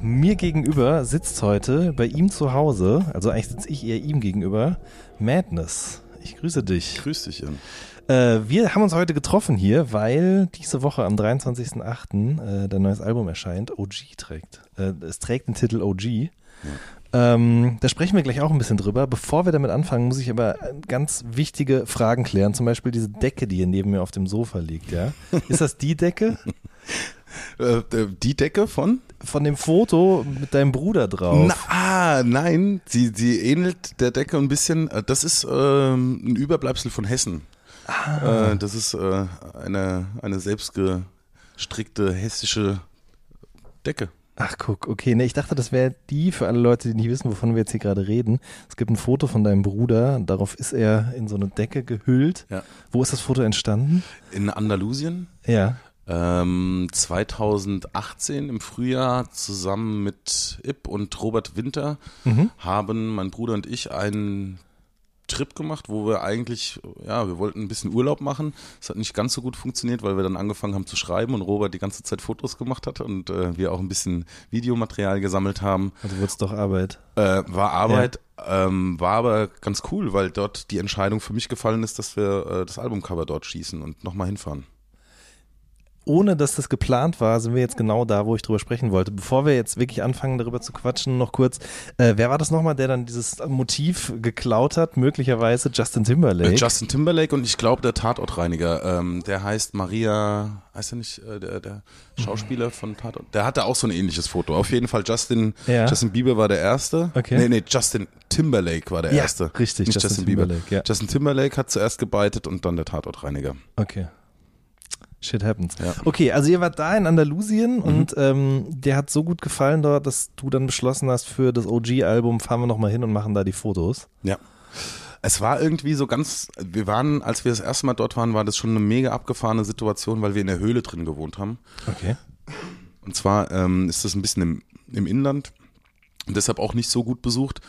Mir gegenüber sitzt heute bei ihm zu Hause, also eigentlich sitze ich eher ihm gegenüber, Madness. Ich grüße dich. Grüß dich, Jan. Äh, wir haben uns heute getroffen hier, weil diese Woche am 23.08. Äh, dein neues Album erscheint, OG trägt. Äh, es trägt den Titel OG. Ähm, da sprechen wir gleich auch ein bisschen drüber. Bevor wir damit anfangen, muss ich aber ganz wichtige Fragen klären. Zum Beispiel diese Decke, die hier neben mir auf dem Sofa liegt, ja. Ist das die Decke? Äh, die Decke von? Von dem Foto mit deinem Bruder drauf. Na, ah, nein, sie, sie ähnelt der Decke ein bisschen. Äh, Das ist ähm, ein Überbleibsel von Hessen. Ah. Äh, das ist äh, eine, eine selbstgestrickte hessische Decke. Ach guck, okay. Ne, ich dachte, das wäre die für alle Leute, die nicht wissen, wovon wir jetzt hier gerade reden. Es gibt ein Foto von deinem Bruder, darauf ist er in so eine Decke gehüllt. Ja. Wo ist das Foto entstanden? In Andalusien. Ja. Ähm, 2018 im Frühjahr zusammen mit Ip und Robert Winter Mhm. haben mein Bruder und ich einen Trip gemacht, wo wir eigentlich, ja, wir wollten ein bisschen Urlaub machen. Es hat nicht ganz so gut funktioniert, weil wir dann angefangen haben zu schreiben und Robert die ganze Zeit Fotos gemacht hat und äh, wir auch ein bisschen Videomaterial gesammelt haben. Also wird's doch Arbeit. Äh, war Arbeit, ähm, war aber ganz cool, weil dort die Entscheidung für mich gefallen ist, dass wir äh, das Albumcover dort schießen und nochmal hinfahren. Ohne dass das geplant war, sind wir jetzt genau da, wo ich drüber sprechen wollte. Bevor wir jetzt wirklich anfangen, darüber zu quatschen, noch kurz, äh, wer war das nochmal, der dann dieses Motiv geklaut hat? Möglicherweise Justin Timberlake. Äh, Justin Timberlake und ich glaube der Tatortreiniger, ähm, der heißt Maria, heißt er nicht, äh, der, der Schauspieler von Tatort, der hatte auch so ein ähnliches Foto. Auf jeden Fall Justin, Ja. Justin Bieber war der Erste. Okay. Nee, nee, Justin Timberlake war der Ja, Erste. richtig, Nicht Justin Justin, Bieber. Timberlake, ja. Justin Timberlake hat zuerst gebeitet und dann der Tatortreiniger. Okay. Shit happens. Ja. Okay, also ihr wart da in Mhm. Andalusien und ähm, der hat so gut gefallen dort, dass du dann beschlossen hast, für das OG-Album fahren wir nochmal hin und machen da die Fotos. Ja. Es war irgendwie so ganz, wir waren, als wir das erste Mal dort waren, war das schon eine mega abgefahrene Situation, weil wir in der Höhle drin gewohnt haben. Okay. Und zwar ähm, ist das ein bisschen im, im Inland und deshalb auch nicht so gut besucht.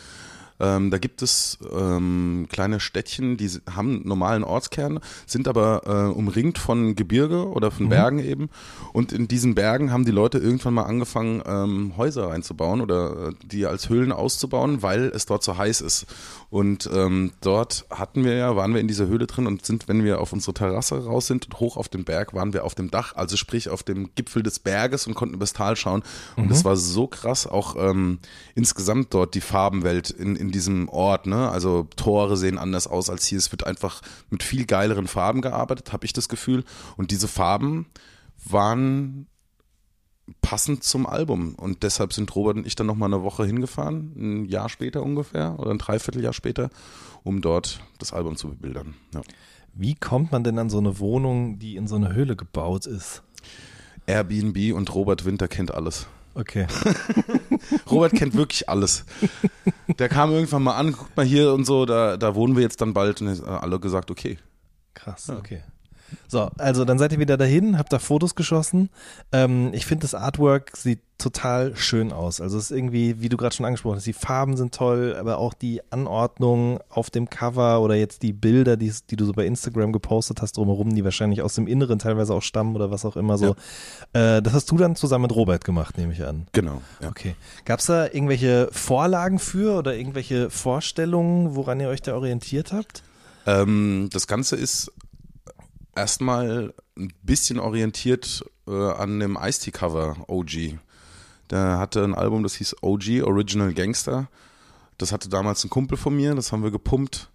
Ähm, da gibt es ähm, kleine Städtchen, die haben einen normalen Ortskern, sind aber äh, umringt von Gebirge oder von Bergen eben. Und in diesen Bergen haben die Leute irgendwann mal angefangen, ähm, Häuser reinzubauen oder äh, die als Höhlen auszubauen, weil es dort so heiß ist. Und ähm, dort hatten wir ja, waren wir in dieser Höhle drin und sind, wenn wir auf unsere Terrasse raus sind und hoch auf den Berg, waren wir auf dem Dach, also sprich auf dem Gipfel des Berges und konnten übers Tal schauen. Und es war so krass, auch ähm, insgesamt dort die Farbenwelt in, in diesem Ort. Ne? Also Tore sehen anders aus als hier. Es wird einfach mit viel geileren Farben gearbeitet, habe ich das Gefühl. Und diese Farben waren passend zum Album. Und deshalb sind Robert und ich dann nochmal eine Woche hingefahren, ein Jahr später ungefähr oder ein Dreivierteljahr später, um dort das Album zu bebildern. Ja. Wie kommt man denn an so eine Wohnung, die in so eine Höhle gebaut ist? Airbnb und Robert Winter kennt alles. Okay. Robert kennt wirklich alles. Der kam irgendwann mal an, guckt mal hier und so, da, da wohnen wir jetzt dann bald und alle gesagt, okay. Krass, okay. So, also dann seid ihr wieder dahin, habt da Fotos geschossen. Ähm, ich finde, das Artwork sieht total schön aus. Also es ist irgendwie, wie du gerade schon angesprochen hast, die Farben sind toll, aber auch die Anordnung auf dem Cover oder jetzt die Bilder, die, die du so bei Instagram gepostet hast drumherum, die wahrscheinlich aus dem Inneren teilweise auch stammen oder was auch immer so. Äh, das hast du dann zusammen mit Robert gemacht, nehme ich an. Genau. Ja. Okay. Gab es da irgendwelche Vorlagen für oder irgendwelche Vorstellungen, woran ihr euch da orientiert habt? Ähm, das Ganze ist erstmal ein bisschen orientiert äh, an dem Ice-T-Cover OG. Der hatte ein Album, das hieß OG, Original Gangster. Das hatte damals ein Kumpel von mir, das haben wir gepumpt.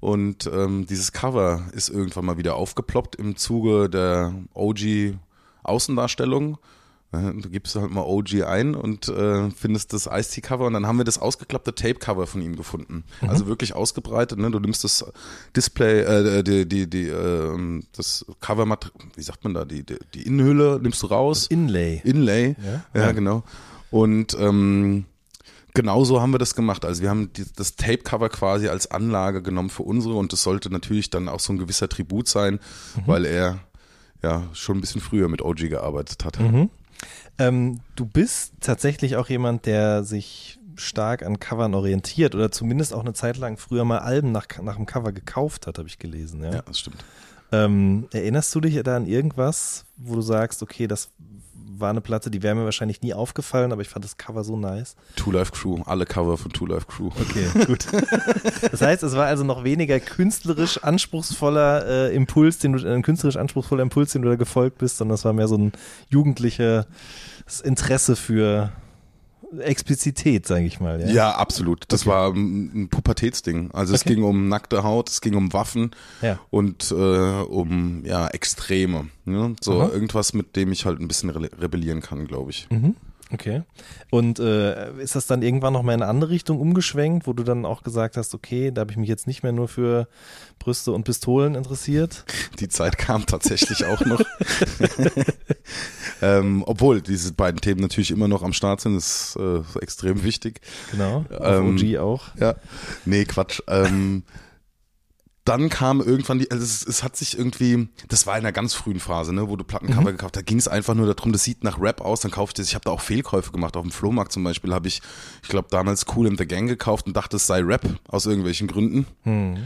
Und ähm, dieses Cover ist irgendwann mal wieder aufgeploppt im Zuge der OG-Außendarstellung. Äh, Du gibst halt mal OG ein und äh, findest das Ice-T-Cover und dann haben wir das ausgeklappte Tape-Cover von ihm gefunden. Also wirklich ausgebreitet. Ne? Du nimmst das Display, äh, die, die, die, äh, das Cover, wie sagt man da, die, die, die Innenhülle nimmst du raus. Inlay. Inlay. Ja? Ja, Ja. genau. Und ähm, Genau so haben wir das gemacht. Also wir haben die, das Tape-Cover quasi als Anlage genommen für unsere und das sollte natürlich dann auch so ein gewisser Tribut sein, Mhm. weil er ja schon ein bisschen früher mit OG gearbeitet hat. Mhm. Ähm, du bist tatsächlich auch jemand, der sich stark an Covern orientiert oder zumindest auch eine Zeit lang früher mal Alben nach, nach dem Cover gekauft hat, habe ich gelesen. Ja? Ja, das stimmt. Ähm, erinnerst du dich da an irgendwas, wo du sagst, okay, das war eine Platte, die wäre mir wahrscheinlich nie aufgefallen, aber ich fand das Cover so nice. Two Life Crew, alle Cover von Two Life Crew. Okay, gut. Das heißt, es war also noch weniger künstlerisch anspruchsvoller äh, Impuls, den du, ein künstlerisch anspruchsvoller Impuls, den du da gefolgt bist, sondern es war mehr so ein jugendliches Interesse für Explizität, sage ich mal. Ja. Ja, absolut. Das war ein Pubertätsding. Also es Okay. ging um nackte Haut, es ging um Waffen Ja. und äh, um ja Extreme. Ne? So Aha. irgendwas, mit dem ich halt ein bisschen re rebellieren kann, glaube ich. Mhm. Okay. Und äh, ist das dann irgendwann noch mal in eine andere Richtung umgeschwenkt, wo du dann auch gesagt hast, okay, da habe ich mich jetzt nicht mehr nur für Brüste und Pistolen interessiert? Die Zeit kam tatsächlich auch noch. ähm, obwohl diese beiden Themen natürlich immer noch am Start sind, ist äh, extrem wichtig. Genau. Auf Ähm, OG auch. Ja, nee, Quatsch. Ähm, dann kam irgendwann die, also es, es hat sich irgendwie, das war in einer ganz frühen Phase, ne, wo du Plattencover gekauft hast, da ging es einfach nur darum, das sieht nach Rap aus, dann kaufte ich. Ich habe da auch Fehlkäufe gemacht. Auf dem Flohmarkt zum Beispiel habe ich, ich glaube, damals Cool in the Gang gekauft und dachte, es sei Rap aus irgendwelchen Gründen. Hm.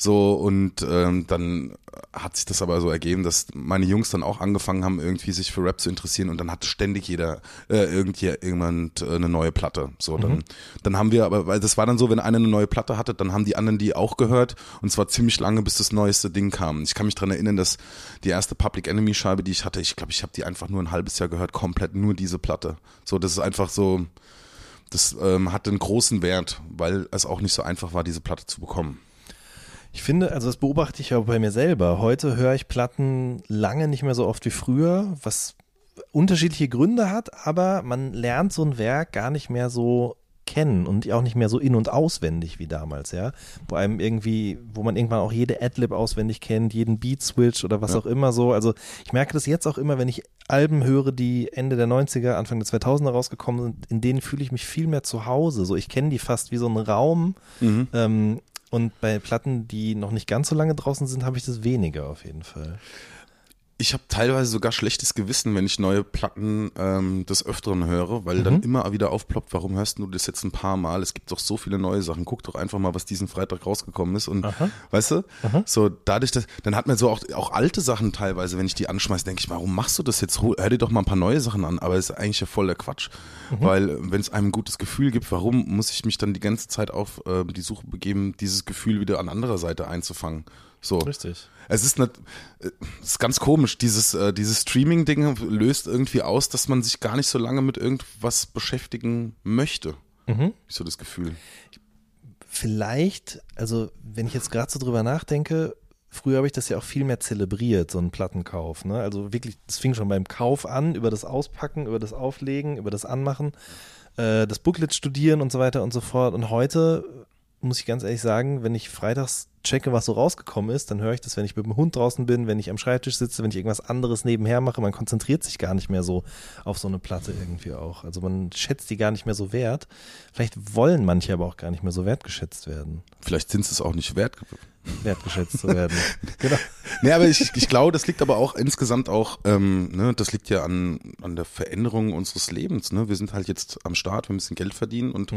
So, und ähm, dann hat sich das aber so ergeben, dass meine Jungs dann auch angefangen haben, irgendwie sich für Rap zu interessieren und dann hat ständig jeder, äh, irgendjemand äh, eine neue Platte. So, dann, dann haben wir aber, weil das war dann so, wenn einer eine neue Platte hatte, dann haben die anderen die auch gehört und zwar ziemlich lange, bis das neueste Ding kam. Ich kann mich dran erinnern, dass die erste Public Enemy Scheibe, die ich hatte, ich glaube, ich habe die einfach nur ein halbes Jahr gehört, komplett nur diese Platte. So, das ist einfach so, das ähm, hatte einen großen Wert, weil es auch nicht so einfach war, diese Platte zu bekommen. Ich finde, also das beobachte ich ja bei mir selber. Heute höre ich Platten lange nicht mehr so oft wie früher, was unterschiedliche Gründe hat, aber man lernt so ein Werk gar nicht mehr so kennen und auch nicht mehr so in- und auswendig wie damals, ja. Wo einem irgendwie, wo man irgendwann auch jede Adlib auswendig kennt, jeden Beat-Switch oder was Ja. auch immer so. Also ich merke das jetzt auch immer, wenn ich Alben höre, die Ende der 90er, Anfang der 2000er rausgekommen sind, in denen fühle ich mich viel mehr zu Hause. So, ich kenne die fast wie so einen Raum. Ähm, und bei Platten, die noch nicht ganz so lange draußen sind, habe ich das weniger auf jeden Fall. Ich habe teilweise sogar schlechtes Gewissen, wenn ich neue Platten ähm, des Öfteren höre, weil dann immer wieder aufploppt, warum hörst du das jetzt ein paar Mal? Es gibt doch so viele neue Sachen. Guck doch einfach mal, was diesen Freitag rausgekommen ist. Und Aha. weißt du, so dadurch, dass, dann hat man so auch, auch alte Sachen teilweise, wenn ich die anschmeiße, denke ich, warum machst du das jetzt? Hör dir doch mal ein paar neue Sachen an. Aber es ist eigentlich ja voll der Quatsch. Weil wenn es einem ein gutes Gefühl gibt, warum muss ich mich dann die ganze Zeit auf äh, die Suche begeben, dieses Gefühl wieder an anderer Seite einzufangen? So. Richtig. Es ist, nicht, äh, es ist ganz komisch, dieses, äh, dieses Streaming-Ding löst irgendwie aus, dass man sich gar nicht so lange mit irgendwas beschäftigen möchte. Mhm. Ich so das Gefühl. Vielleicht, also wenn ich jetzt gerade so drüber nachdenke, früher habe ich das ja auch viel mehr zelebriert, so einen Plattenkauf. Ne? Also wirklich, das fing schon beim Kauf an, über das Auspacken, über das Auflegen, über das Anmachen, äh, das Booklet studieren und so weiter und so fort. Und heute muss ich ganz ehrlich sagen, wenn ich freitags checke, was so rausgekommen ist, dann höre ich das, wenn ich mit dem Hund draußen bin, wenn ich am Schreibtisch sitze, wenn ich irgendwas anderes nebenher mache. Man konzentriert sich gar nicht mehr so auf so eine Platte irgendwie auch. Also man schätzt die gar nicht mehr so wert. Vielleicht wollen manche aber auch gar nicht mehr so wertgeschätzt werden. Vielleicht sind sie es auch nicht wert. Wertgeschätzt zu werden. genau. Nee, aber ich, ich glaube, das liegt aber auch insgesamt auch, ähm, ne, das liegt ja an, an der Veränderung unseres Lebens. Ne? Wir sind halt jetzt am Start, wir müssen Geld verdienen und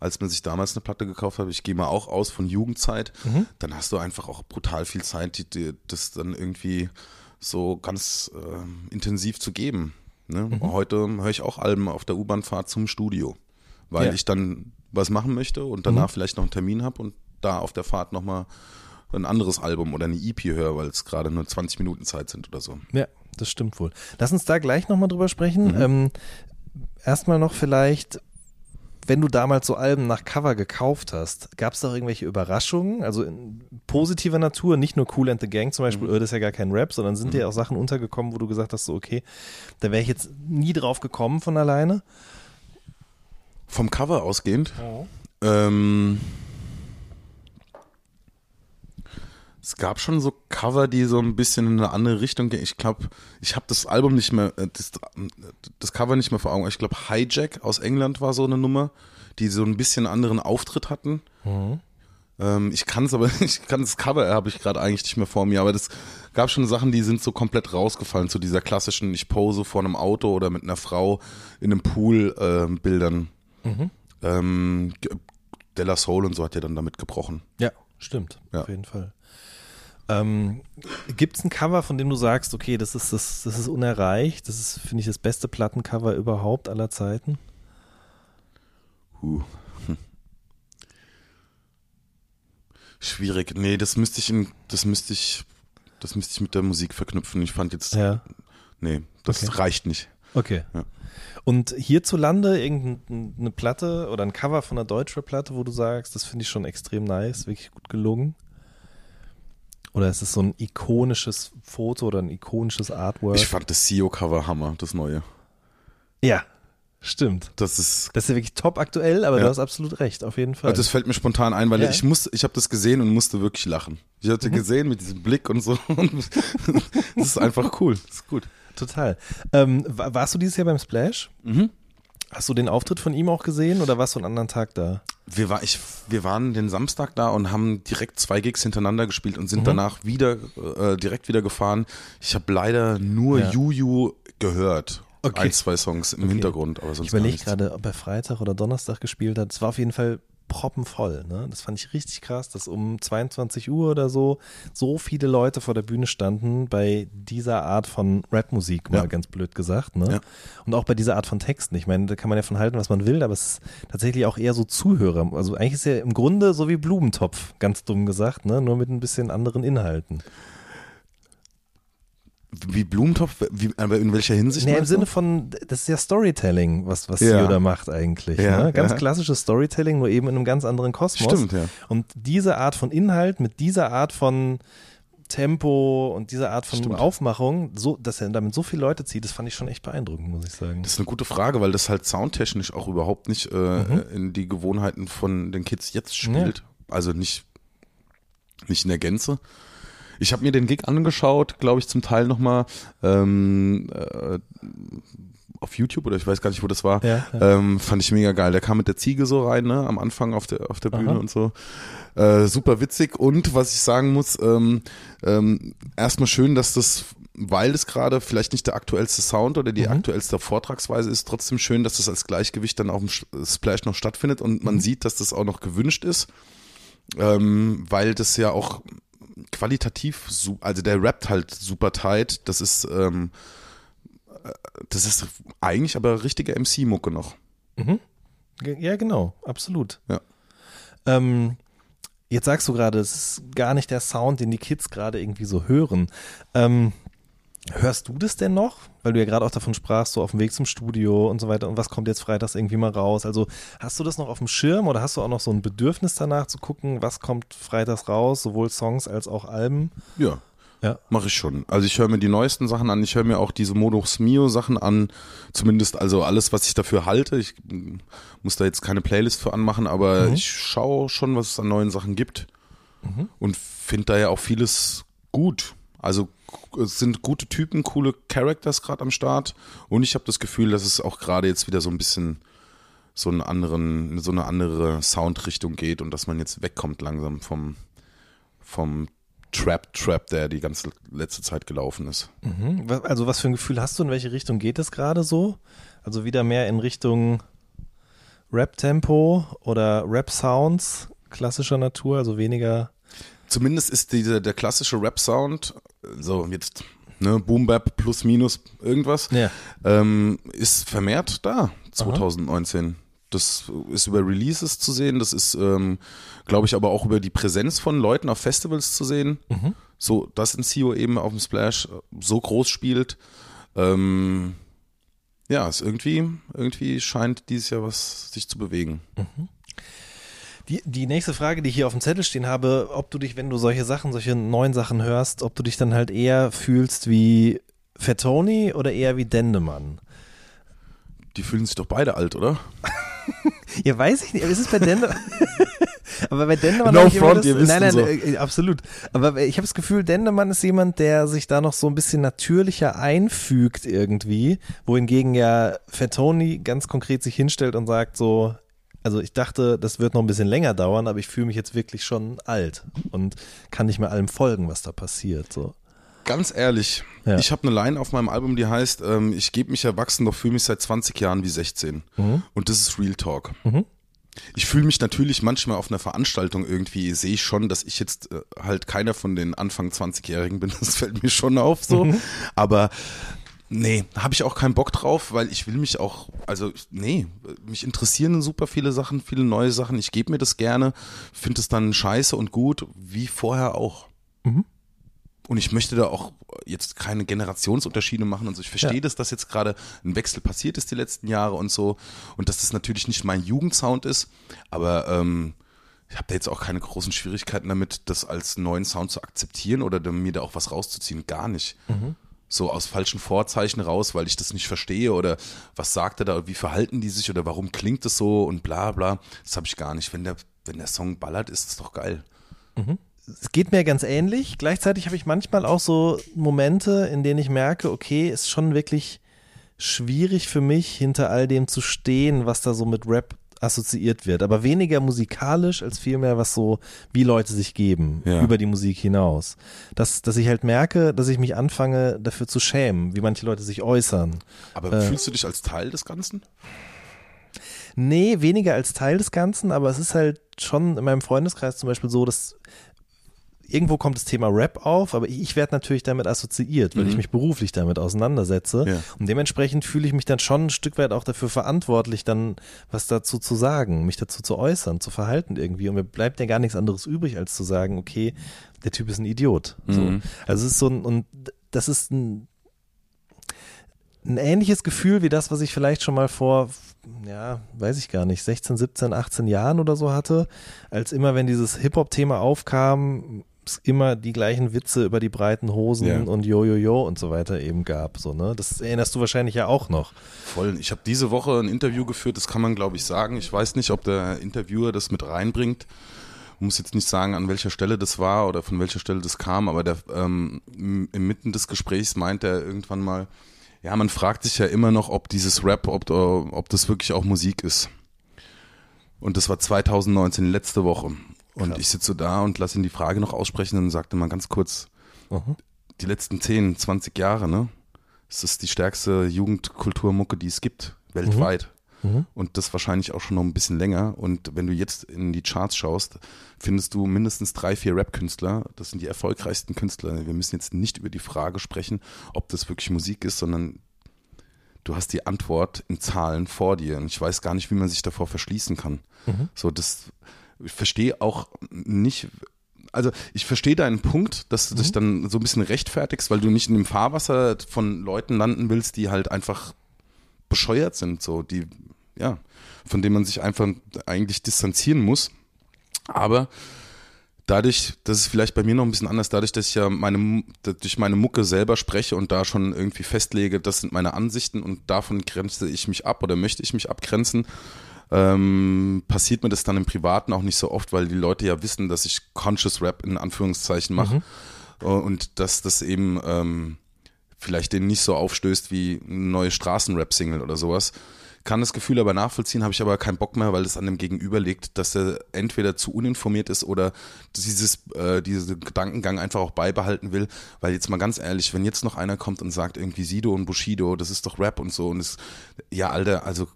als man sich damals eine Platte gekauft hat, ich gehe mal auch aus von Jugendzeit, dann hast du einfach auch brutal viel Zeit, die, die, das dann irgendwie so ganz ähm, intensiv zu geben. Ne? Heute höre ich auch Alben auf der U-Bahn-Fahrt zum Studio, weil Ja. ich dann was machen möchte und danach vielleicht noch einen Termin habe und da auf der Fahrt nochmal ein anderes Album oder eine EP höre, weil es gerade nur 20 Minuten Zeit sind oder so. Ja, das stimmt wohl. Lass uns da gleich nochmal drüber sprechen. Mhm. Ähm, erstmal noch vielleicht, wenn du damals so Alben nach Cover gekauft hast, gab es da auch irgendwelche Überraschungen? Also in positiver Natur, nicht nur Cool and the Gang zum Beispiel, Mhm. das ist ja gar kein Rap, sondern sind dir auch Sachen untergekommen, wo du gesagt hast, so okay, da wäre ich jetzt nie drauf gekommen von alleine? Vom Cover ausgehend, ähm, Es gab schon so Cover, die so ein bisschen in eine andere Richtung gehen. Ich glaube, ich habe das Album nicht mehr, äh, das, das Cover nicht mehr vor Augen. Ich glaube, Hijack aus England war so eine Nummer, die so ein bisschen anderen Auftritt hatten. Ähm, ich kann es aber, ich kann das Cover habe ich gerade eigentlich nicht mehr vor mir, aber das gab schon Sachen, die sind so komplett rausgefallen zu dieser klassischen, ich pose vor einem Auto oder mit einer Frau in einem Pool äh, Bildern. Ähm, G- Della Soul und so hat ja dann damit gebrochen. Ja, stimmt. Ja. Auf jeden Fall. Ähm, Gibt es ein Cover, von dem du sagst, okay, das ist, das, das ist unerreicht, das ist, finde ich, das beste Plattencover überhaupt aller Zeiten? Hm. Schwierig. Nee, das müsste ich in, das müsste ich, das müsste ich mit der Musik verknüpfen. Ich fand jetzt, Ja. nee, das Okay. reicht nicht. Okay. Ja. Und hierzulande irgendeine Platte oder ein Cover von einer Deutschrap-Platte, wo du sagst, das finde ich schon extrem nice, wirklich gut gelungen? Oder ist es so ein ikonisches Foto oder ein ikonisches Artwork? Ich fand das CEO-Cover Hammer, das neue. ja, stimmt. Das ist, Das ist ja wirklich top aktuell, aber du Ja. hast absolut recht, auf jeden Fall. also das fällt mir spontan ein, weil Ja. ich muss, ich habe das gesehen und musste wirklich lachen. Ich hatte Mhm. gesehen mit diesem Blick und so. Das ist einfach cool. Das ist gut. Total. Ähm, wa- warst du dieses Jahr beim Splash? Mhm. Hast du den Auftritt von ihm auch gesehen oder warst du einen anderen Tag da? Wir, war, ich, wir waren den Samstag da und haben direkt zwei Gigs hintereinander gespielt und sind Mhm. danach wieder äh, direkt wieder gefahren. Ich habe leider nur Ja. Juju gehört. Okay. Ein, zwei Songs im Hintergrund, aber sonst Ich überlege gerade, ob er Freitag oder Donnerstag gespielt hat. Es war auf jeden Fall proppenvoll. Ne? Das fand ich richtig krass, dass um 22 Uhr oder so so viele Leute vor der Bühne standen bei dieser Art von Rapmusik, mal Ja. ganz blöd gesagt. Ne? Ja. Und auch bei dieser Art von Texten. Ich meine, da kann man ja von halten, was man will, aber es ist tatsächlich auch eher so Zuhörer. Also eigentlich ist ja im Grunde so wie Blumentopf, ganz dumm gesagt, ne? nur mit ein bisschen anderen Inhalten. Wie Blumentopf, wie, aber in welcher Hinsicht? Nee, im? Sinne von, das ist ja Storytelling, was, was Ja. Yoda macht eigentlich. Ja, ne? Ganz ja. klassisches Storytelling, nur eben in einem ganz anderen Kosmos. Stimmt, ja. Und diese Art von Inhalt mit dieser Art von Tempo und dieser Art von Stimmt. Aufmachung, so, dass er damit so viele Leute zieht, das fand ich schon echt beeindruckend, muss ich sagen. Das ist eine gute Frage, weil das halt soundtechnisch auch überhaupt nicht äh, Mhm. in die Gewohnheiten von den Kids jetzt spielt. Also nicht, nicht in der Gänze. Ich habe mir den Gig angeschaut, glaube ich, zum Teil nochmal ähm, äh, auf YouTube oder ich weiß gar nicht, wo das war. Ja, ja. Ähm, fand ich mega geil. Der kam mit der Ziege so rein, ne, am Anfang auf der, auf der Bühne Aha. und so. Äh, super witzig und was ich sagen muss, ähm, ähm, erstmal schön, dass das, weil es gerade vielleicht nicht der aktuellste Sound oder die Mhm. aktuellste Vortragsweise ist, trotzdem schön, dass das als Gleichgewicht dann auf dem Splash noch stattfindet und Mhm. man sieht, dass das auch noch gewünscht ist, ähm, weil das ja auch qualitativ, also der rappt halt super tight, das ist, ähm, äh, das ist eigentlich aber richtige MC-Mucke noch. Ge- Ja, genau, absolut. Ja. Ähm, jetzt sagst du gerade, es ist gar nicht der Sound, den die Kids gerade irgendwie so hören. Ähm, hörst du das denn noch? Weil du ja gerade auch davon sprachst, so auf dem Weg zum Studio und so weiter. Und was kommt jetzt freitags irgendwie mal raus? Also hast du das noch auf dem Schirm oder hast du auch noch so ein Bedürfnis danach zu gucken, was kommt freitags raus, sowohl Songs als auch Alben? Ja. Ja. Mache ich schon. Also ich höre mir die neuesten Sachen an, ich höre mir auch diese Modus Mio Sachen an, zumindest also alles, was ich dafür halte. Ich mm, muss da jetzt keine Playlist für anmachen, aber Mhm. ich schaue schon, was es an neuen Sachen gibt und finde da ja auch vieles gut. Also es sind gute Typen, coole Characters gerade am Start und ich habe das Gefühl, dass es auch gerade jetzt wieder so ein bisschen so einen anderen, so eine andere Soundrichtung geht und dass man jetzt wegkommt langsam vom vom Trap Trap, der die ganze letzte Zeit gelaufen ist. Mhm. Also was für ein Gefühl hast du, in welche Richtung geht es gerade so? Also wieder mehr in Richtung Rap-Tempo oder Rap-Sounds klassischer Natur, also weniger. Zumindest ist diese, der klassische Rap-Sound, so jetzt ne, Boom Bap plus minus irgendwas, Ja. ähm, ist vermehrt da 2019. Das ist über Releases zu sehen, das ist, ähm, glaube ich, aber auch über die Präsenz von Leuten auf Festivals zu sehen. So, dass ein CEO eben auf dem Splash so groß spielt. Ähm, ja, ist irgendwie, irgendwie scheint dieses Jahr was sich zu bewegen. Die, die nächste Frage, die ich hier auf dem Zettel stehen habe, ob du dich, wenn du solche Sachen, solche neuen Sachen hörst, ob du dich dann halt eher fühlst wie Fettoni oder eher wie Dendemann? Die fühlen sich doch beide alt, oder? Ja, weiß ich nicht. aber Ist es bei Dendemann? Aber bei Dendemann No front, ihr wisst nein, nein, so. äh, absolut. Aber ich habe das Gefühl, Dendemann ist jemand, der sich da noch so ein bisschen natürlicher einfügt irgendwie, wohingegen ja Fettoni ganz konkret sich hinstellt und sagt so, also ich dachte, das wird noch ein bisschen länger dauern, aber ich fühle mich jetzt wirklich schon alt und kann nicht mehr allem folgen, was da passiert. So. Ganz ehrlich, Ja. ich habe eine Line auf meinem Album, die heißt, ähm, ich gebe mich erwachsen, doch fühle mich seit 20 Jahren wie 16. Und das ist Real Talk. Ich fühle mich natürlich manchmal auf einer Veranstaltung irgendwie, sehe ich schon, dass ich jetzt äh, halt keiner von den Anfang 20-Jährigen bin. Das fällt mir schon auf so. Aber nee, habe ich auch keinen Bock drauf, weil ich will mich auch, also nee, mich interessieren super viele Sachen, viele neue Sachen. Ich gebe mir das gerne, finde es dann scheiße und gut, wie vorher auch. Und ich möchte da auch jetzt keine Generationsunterschiede machen und so. Ich verstehe Ja. das, dass jetzt gerade ein Wechsel passiert ist die letzten Jahre und so. Und dass das natürlich nicht mein Jugendsound ist. Aber ähm, ich habe da jetzt auch keine großen Schwierigkeiten damit, das als neuen Sound zu akzeptieren oder mir da auch was rauszuziehen. Gar nicht. So aus falschen Vorzeichen raus, weil ich das nicht verstehe oder was sagt er da, wie verhalten die sich oder warum klingt es so und bla bla. Das habe ich gar nicht. Wenn der, wenn der Song ballert, ist es doch geil. Es geht mir ganz ähnlich. Gleichzeitig habe ich manchmal auch so Momente, in denen ich merke, okay, ist schon wirklich schwierig für mich, hinter all dem zu stehen, was da so mit Rap assoziiert wird. Aber weniger musikalisch als vielmehr, was so, wie Leute sich geben, Ja. über die Musik hinaus. Dass, dass ich halt merke, dass ich mich anfange, dafür zu schämen, wie manche Leute sich äußern. Aber Äh. fühlst du dich als Teil des Ganzen? Nee, weniger als Teil des Ganzen, aber es ist halt schon in meinem Freundeskreis zum Beispiel so, dass irgendwo kommt das Thema Rap auf, aber ich werde natürlich damit assoziiert, weil ich mich beruflich damit auseinandersetze. Ja. Und dementsprechend fühle ich mich dann schon ein Stück weit auch dafür verantwortlich, dann was dazu zu sagen, mich dazu zu äußern, zu verhalten irgendwie. Und mir bleibt ja gar nichts anderes übrig, als zu sagen, okay, der Typ ist ein Idiot. So. Mhm. Also es ist so ein, und das ist ein, ein ähnliches Gefühl wie das, was ich vielleicht schon mal vor, ja, weiß ich gar nicht, 16, 17, 18 Jahren oder so hatte, als immer, wenn dieses Hip-Hop-Thema aufkam, immer die gleichen Witze über die breiten Hosen Ja. und Jojojo und so weiter eben gab. So, ne? Das erinnerst du wahrscheinlich ja auch noch. Voll. Ich habe diese Woche ein Interview geführt, das kann man glaube ich sagen. Ich weiß nicht, ob der Interviewer das mit reinbringt. Muss jetzt nicht sagen, an welcher Stelle das war oder von welcher Stelle das kam, aber der, ähm, im- inmitten des Gesprächs meint er irgendwann mal, ja, man fragt sich ja immer noch, ob dieses Rap, ob, ob das wirklich auch Musik ist. Und das war 2019, letzte Woche. Und Krass. ich sitze so da und lasse ihn die Frage noch aussprechen und sagte mal ganz kurz, Mhm. die letzten 10, 20 Jahre, ne? Es ist die stärkste Jugendkulturmucke, die es gibt, weltweit. Mhm. Und das wahrscheinlich auch schon noch ein bisschen länger. Und wenn du jetzt in die Charts schaust, findest du mindestens drei, vier Rap-Künstler. Das sind die erfolgreichsten Künstler. Wir müssen jetzt nicht über die Frage sprechen, ob das wirklich Musik ist, sondern du hast die Antwort in Zahlen vor dir. Und ich weiß gar nicht, wie man sich davor verschließen kann. So, das, ich verstehe auch nicht, also ich verstehe deinen Punkt, dass du dich dann so ein bisschen rechtfertigst, weil du nicht in dem Fahrwasser von Leuten landen willst, die halt einfach bescheuert sind, so die, ja, von denen man sich einfach eigentlich distanzieren muss. Aber dadurch, das ist vielleicht bei mir noch ein bisschen anders, dadurch, dass ich ja meine, durch meine Mucke selber spreche und da schon irgendwie festlege, das sind meine Ansichten und davon grenze ich mich ab oder möchte ich mich abgrenzen, ähm, passiert mir das dann im Privaten auch nicht so oft, weil die Leute ja wissen, dass ich Conscious Rap in Anführungszeichen mache und dass das eben ähm, vielleicht denen nicht so aufstößt wie eine neue Straßenrap-Single oder sowas. Kann das Gefühl aber nachvollziehen, habe ich aber keinen Bock mehr, weil es an dem Gegenüber liegt, dass er entweder zu uninformiert ist oder dieses, äh, diesen Gedankengang einfach auch beibehalten will. Weil jetzt mal ganz ehrlich, wenn jetzt noch einer kommt und sagt irgendwie Sido und Bushido, das ist doch Rap und so und es, ja, Alter, also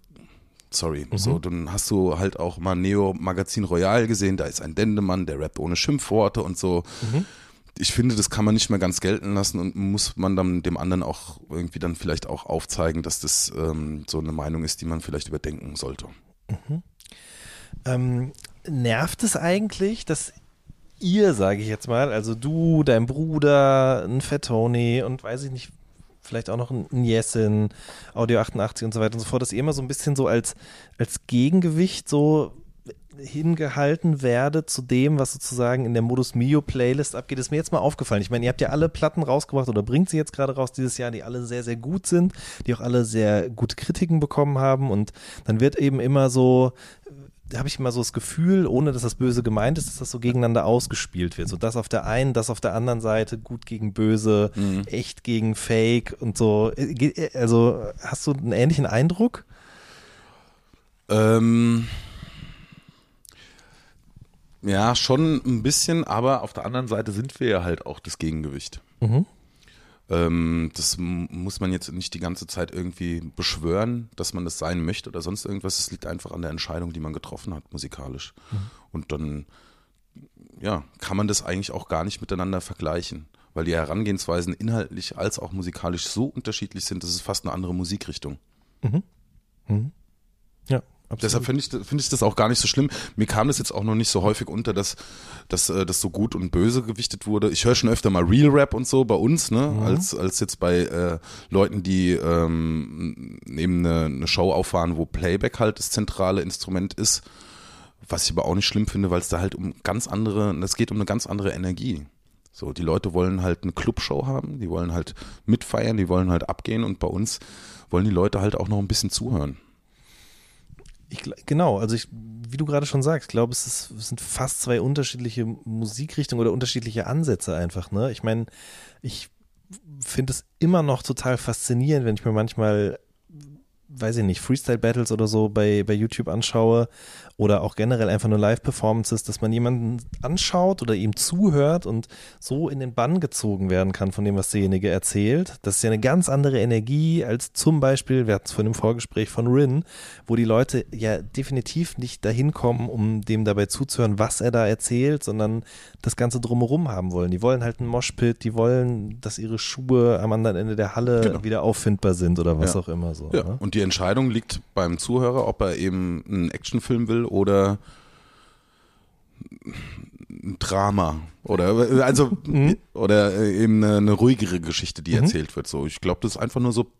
sorry, so, dann hast du halt auch mal Neo Magazin Royal gesehen, da ist ein Dendemann, der rappt ohne Schimpfworte und so. Ich finde, das kann man nicht mehr ganz gelten lassen und muss man dann dem anderen auch irgendwie dann vielleicht auch aufzeigen, dass das ähm, so eine Meinung ist, die man vielleicht überdenken sollte. Ähm, nervt es eigentlich, dass ihr, sage ich jetzt mal, also du, dein Bruder, ein Fettoni und weiß ich nicht, vielleicht auch noch ein Jessin, Audio 88 und so weiter und so fort, dass ihr immer so ein bisschen so als, als Gegengewicht so hingehalten werde zu dem, was sozusagen in der Modus Mio Playlist abgeht, ist mir jetzt mal aufgefallen. Ich meine, ihr habt ja alle Platten rausgebracht oder bringt sie jetzt gerade raus dieses Jahr, die alle sehr, sehr gut sind, die auch alle sehr gute Kritiken bekommen haben und dann wird eben immer so habe ich immer so das Gefühl, ohne dass das böse gemeint ist, dass das so gegeneinander ausgespielt wird. So das auf der einen, das auf der anderen Seite, gut gegen böse, Mhm. echt gegen Fake und so. Äh, ge- Also hast du einen ähnlichen Eindruck? Ähm, ja, schon ein bisschen, aber auf der anderen Seite sind wir ja halt auch das Gegengewicht. Mhm. Ähm, das muss man jetzt nicht die ganze Zeit irgendwie beschwören, dass man das sein möchte oder sonst irgendwas. Es liegt einfach an der Entscheidung, die man getroffen hat, musikalisch. Und dann, ja, kann man das eigentlich auch gar nicht miteinander vergleichen, weil die Herangehensweisen inhaltlich als auch musikalisch so unterschiedlich sind, dass es fast eine andere Musikrichtung. Ja, absolut. Deshalb finde ich, finde ich das auch gar nicht so schlimm. Mir kam das jetzt auch noch nicht so häufig unter, dass, dass äh, das so gut und böse gewichtet wurde. Ich höre schon öfter mal Real Rap und so bei uns, ne, als, als jetzt bei äh, Leuten, die ähm, eben eine, eine Show auffahren, wo Playback halt das zentrale Instrument ist. Was ich aber auch nicht schlimm finde, weil es da halt um ganz andere, es geht um eine ganz andere Energie. So, die Leute wollen halt eine Clubshow haben, die wollen halt mitfeiern, die wollen halt abgehen und bei uns wollen die Leute halt auch noch ein bisschen zuhören. Ich, genau, also ich, wie du gerade schon sagst, ich glaube, es, ist, es sind fast zwei unterschiedliche Musikrichtungen oder unterschiedliche Ansätze einfach. Ne? Ich meine, ich finde es immer noch total faszinierend, wenn ich mir manchmal, weiß ich nicht, Freestyle-Battles oder so bei, bei YouTube anschaue oder auch generell einfach nur Live-Performances, dass man jemanden anschaut oder ihm zuhört und so in den Bann gezogen werden kann von dem, was derjenige erzählt. Das ist ja eine ganz andere Energie als zum Beispiel, wir hatten es von dem Vorgespräch von Rin, wo die Leute ja definitiv nicht dahin kommen, um dem dabei zuzuhören, was er da erzählt, sondern das Ganze drumherum haben wollen. Die wollen halt einen Moshpit, die wollen, dass ihre Schuhe am anderen Ende der Halle Genau. wieder auffindbar sind oder was Ja. auch immer so. Ja, Ne? und die Entscheidung liegt beim Zuhörer, ob er eben einen Actionfilm will oder ein Drama oder also oder eben eine, eine ruhigere Geschichte, die erzählt wird. So, ich glaube, das ist einfach nur so,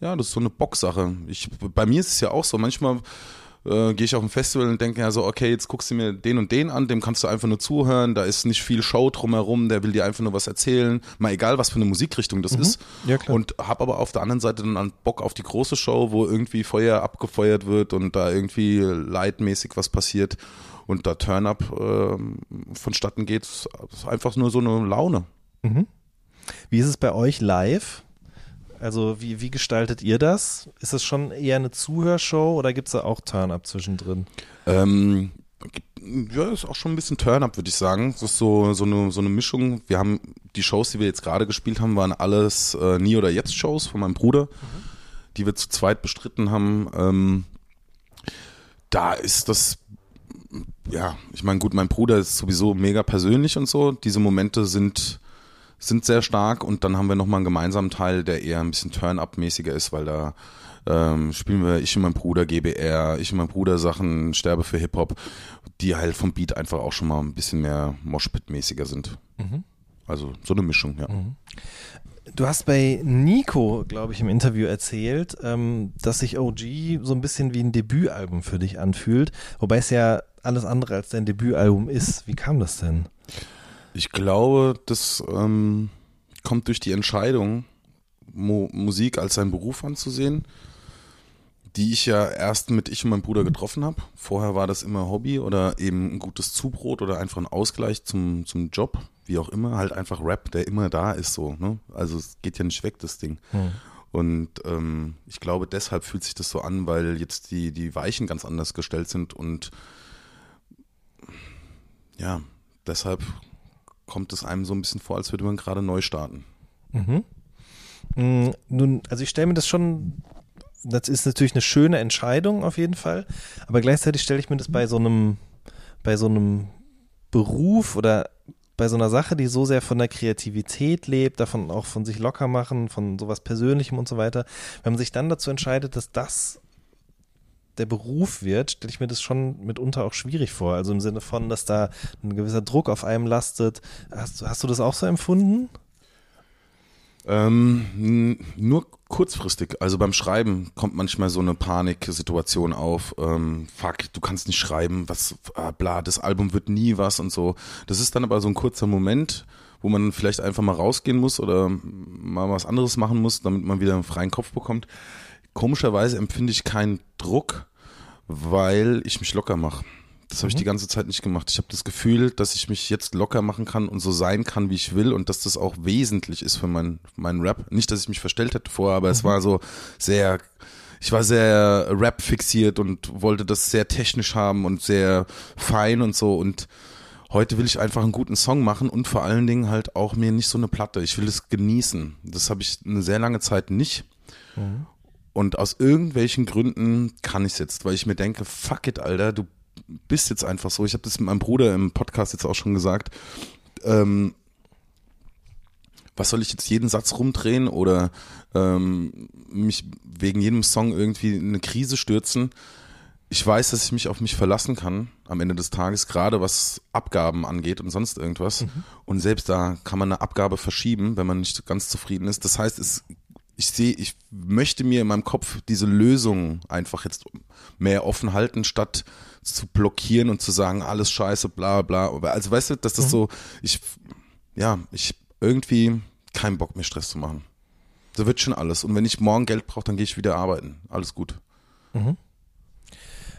ja, das ist so eine Bocksache. Ich, bei mir ist es ja auch so. Manchmal äh, gehe ich auf ein Festival und denke ja so, okay, jetzt guckst du mir den und den an, dem kannst du einfach nur zuhören. Da ist nicht viel Show drumherum. Der will dir einfach nur was erzählen. Mal egal, was für eine Musikrichtung das ist. Ja, klar. Und habe aber auf der anderen Seite dann an Bock auf die große Show, wo irgendwie Feuer abgefeuert wird und da irgendwie leitmäßig was passiert und da Turn-up ähm, vonstatten geht. Das ist einfach nur so eine Laune. Wie ist es bei euch live? Also wie, wie gestaltet ihr das? Ist es schon eher eine Zuhörshow oder gibt es da auch Turn-Up zwischendrin? Ähm, ja, ist auch schon ein bisschen Turn-up, würde ich sagen. Das ist so, so, eine, so eine Mischung. Wir haben die Shows, die wir jetzt gerade gespielt haben, waren alles äh, Nie- oder Jetzt-Shows von meinem Bruder, die wir zu zweit bestritten haben. Ähm, da ist das, ja, ich meine, gut, mein Bruder ist sowieso mega persönlich und so. Diese Momente sind, sind sehr stark und dann haben wir nochmal einen gemeinsamen Teil, der eher ein bisschen Turn-up-mäßiger ist, weil da ähm, spielen wir ich und mein Bruder GBR, ich und mein Bruder Sachen, Sterbe für Hip-Hop, die halt vom Beat einfach auch schon mal ein bisschen mehr Moshpit-mäßiger sind. Also so eine Mischung, ja. Du hast bei Nico, glaube ich, im Interview erzählt, ähm, dass sich OG so ein bisschen wie ein Debütalbum für dich anfühlt, wobei es ja alles andere als dein Debütalbum ist. Wie kam das denn? Ich glaube, das ähm, kommt durch die Entscheidung, Mo Musik als seinen Beruf anzusehen, die ich ja erst mit ich und meinem Bruder getroffen habe. Vorher war das immer Hobby oder eben ein gutes Zubrot oder einfach ein Ausgleich zum, zum Job, wie auch immer. Halt einfach Rap, der immer da ist so. Ne? Also es geht ja nicht weg, das Ding. Und ähm, ich glaube, deshalb fühlt sich das so an, weil jetzt die, die Weichen ganz anders gestellt sind und ja, deshalb kommt es einem so ein bisschen vor, als würde man gerade neu starten. Mm, Nun, also ich stelle mir das schon, das ist natürlich eine schöne Entscheidung auf jeden Fall, aber gleichzeitig stelle ich mir das bei so einem, bei so einem Beruf oder bei so einer Sache, die so sehr von der Kreativität lebt, davon auch von sich locker machen, von sowas Persönlichem und so weiter, wenn man sich dann dazu entscheidet, dass das der Beruf wird, stelle ich mir das schon mitunter auch schwierig vor. Also im Sinne von, dass da ein gewisser Druck auf einem lastet. Hast, hast du das auch so empfunden? Ähm, nur kurzfristig. Also beim Schreiben kommt manchmal so eine Paniksituation auf. Ähm, fuck, du kannst nicht schreiben, was, ah, bla, das Album wird nie was und so. Das ist dann aber so ein kurzer Moment, wo man vielleicht einfach mal rausgehen muss oder mal was anderes machen muss, damit man wieder einen freien Kopf bekommt. Komischerweise empfinde ich keinen Druck, weil ich mich locker mache. Das habe ich die ganze Zeit nicht gemacht. Ich habe das Gefühl, dass ich mich jetzt locker machen kann und so sein kann, wie ich will und dass das auch wesentlich ist für meinen mein Rap. Nicht, dass ich mich verstellt hätte vorher, aber es war so sehr, ich war sehr Rap fixiert und wollte das sehr technisch haben und sehr fein und so und heute will ich einfach einen guten Song machen und vor allen Dingen halt auch mir nicht so eine Platte. Ich will es genießen. Das habe ich eine sehr lange Zeit nicht. Und aus irgendwelchen Gründen kann ich es jetzt, weil ich mir denke, fuck it, Alter, du bist jetzt einfach so. Ich habe das mit meinem Bruder im Podcast jetzt auch schon gesagt. Ähm, was soll ich jetzt jeden Satz rumdrehen oder ähm, mich wegen jedem Song irgendwie in eine Krise stürzen? Ich weiß, dass ich mich auf mich verlassen kann am Ende des Tages, gerade was Abgaben angeht und sonst irgendwas. Und selbst da kann man eine Abgabe verschieben, wenn man nicht ganz zufrieden ist. Das heißt, es ich sehe, ich möchte mir in meinem Kopf diese Lösung einfach jetzt mehr offen halten, statt zu blockieren und zu sagen, alles scheiße, bla bla. Also weißt du, dass das so, ich, ja, ich irgendwie keinen Bock mehr Stress zu machen. So wird schon alles. Und wenn ich morgen Geld brauche, dann gehe ich wieder arbeiten. Alles gut.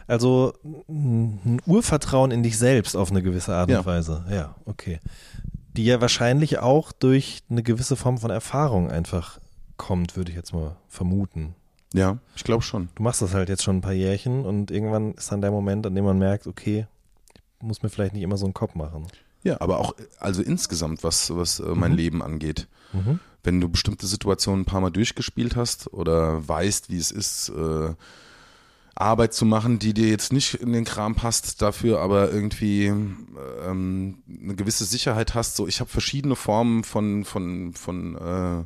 Also ein Urvertrauen in dich selbst auf eine gewisse Art Ja. und Weise. Ja, okay. Die ja wahrscheinlich auch durch eine gewisse Form von Erfahrung einfach kommt, würde ich jetzt mal vermuten. Ja, ich glaube schon. Du machst das halt jetzt schon ein paar Jährchen und irgendwann ist dann der Moment, an dem man merkt, okay, ich muss mir vielleicht nicht immer so einen Kopf machen. Ja, aber auch, also insgesamt, was, was äh, mein Leben angeht. Mhm. Wenn du bestimmte Situationen ein paar Mal durchgespielt hast oder weißt, wie es ist, äh, Arbeit zu machen, die dir jetzt nicht in den Kram passt, dafür aber irgendwie ähm, eine gewisse Sicherheit hast. So, ich habe verschiedene Formen von, von, von, äh,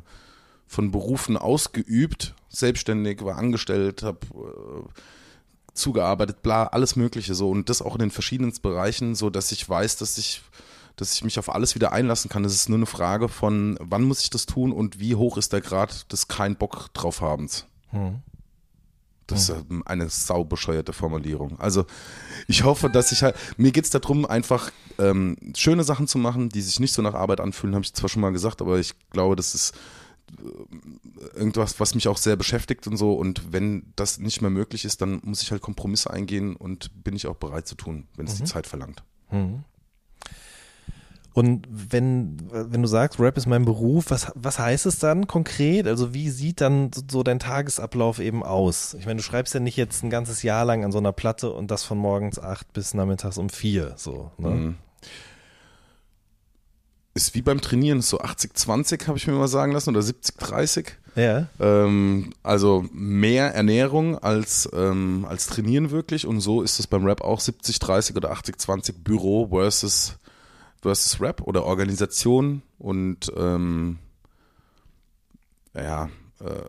von Berufen ausgeübt, selbstständig, war angestellt, habe äh, zugearbeitet, bla, alles Mögliche so und das auch in den verschiedenen Bereichen, so dass ich weiß, dass ich dass ich mich auf alles wieder einlassen kann. Es ist nur eine Frage von, wann muss ich das tun und wie hoch ist der Grad des kein Bock drauf habens. Hm. Das ist ähm, eine saubescheuerte Formulierung. Also ich hoffe, dass ich halt, mir geht's darum, einfach ähm, schöne Sachen zu machen, die sich nicht so nach Arbeit anfühlen, habe ich zwar schon mal gesagt, aber ich glaube, das ist irgendwas, was mich auch sehr beschäftigt und so. Und wenn das nicht mehr möglich ist, dann muss ich halt Kompromisse eingehen und bin ich auch bereit zu tun, wenn es die Zeit verlangt. Mhm. Und wenn, wenn du sagst, Rap ist mein Beruf, was, was heißt es dann konkret? Also wie sieht dann so- so dein Tagesablauf eben aus? Ich meine, du schreibst ja nicht jetzt ein ganzes Jahr lang an so einer Platte und das von morgens acht bis nachmittags um vier, so. Ne? Mhm. Ist wie beim Trainieren, so 80-20 habe ich mir mal sagen lassen oder 70-30. Ja. Ähm, also mehr Ernährung als, ähm, als Trainieren wirklich. Und so ist es beim Rap auch 70-30 oder 80-20 Büro versus, versus Rap oder Organisation und ähm, ja, äh,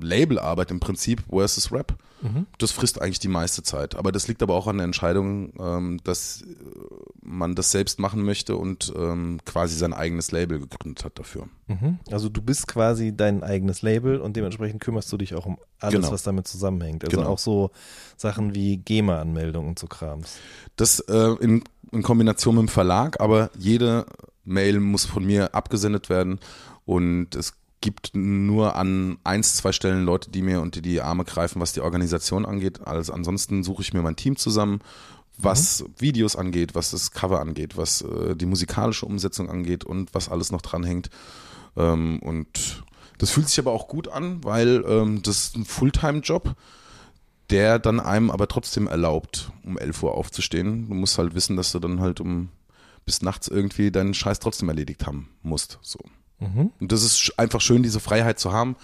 Labelarbeit im Prinzip versus Rap. Das frisst eigentlich die meiste Zeit. Aber das liegt aber auch an der Entscheidung, ähm, dass äh, man das selbst machen möchte und ähm, quasi sein eigenes Label gegründet hat dafür. Mhm. Also du bist quasi dein eigenes Label und dementsprechend kümmerst du dich auch um alles, Genau. was damit zusammenhängt. Also Genau. auch so Sachen wie GEMA-Anmeldungen und so Krams. Das äh, in, in Kombination mit dem Verlag, aber jede Mail muss von mir abgesendet werden und es gibt nur an eins, zwei Stellen Leute, die mir unter die Arme greifen, was die Organisation angeht. Also ansonsten suche ich mir mein Team zusammen, was Videos angeht, was das Cover angeht, was äh, die musikalische Umsetzung angeht und was alles noch dranhängt. Ähm, und das fühlt sich aber auch gut an, weil ähm, das ist ein Fulltime-Job der dann einem aber trotzdem erlaubt, um 11 Uhr aufzustehen. Du musst halt wissen, dass du dann halt um bis nachts irgendwie deinen Scheiß trotzdem erledigt haben musst. So. Mhm. Und das ist einfach schön, diese Freiheit zu haben.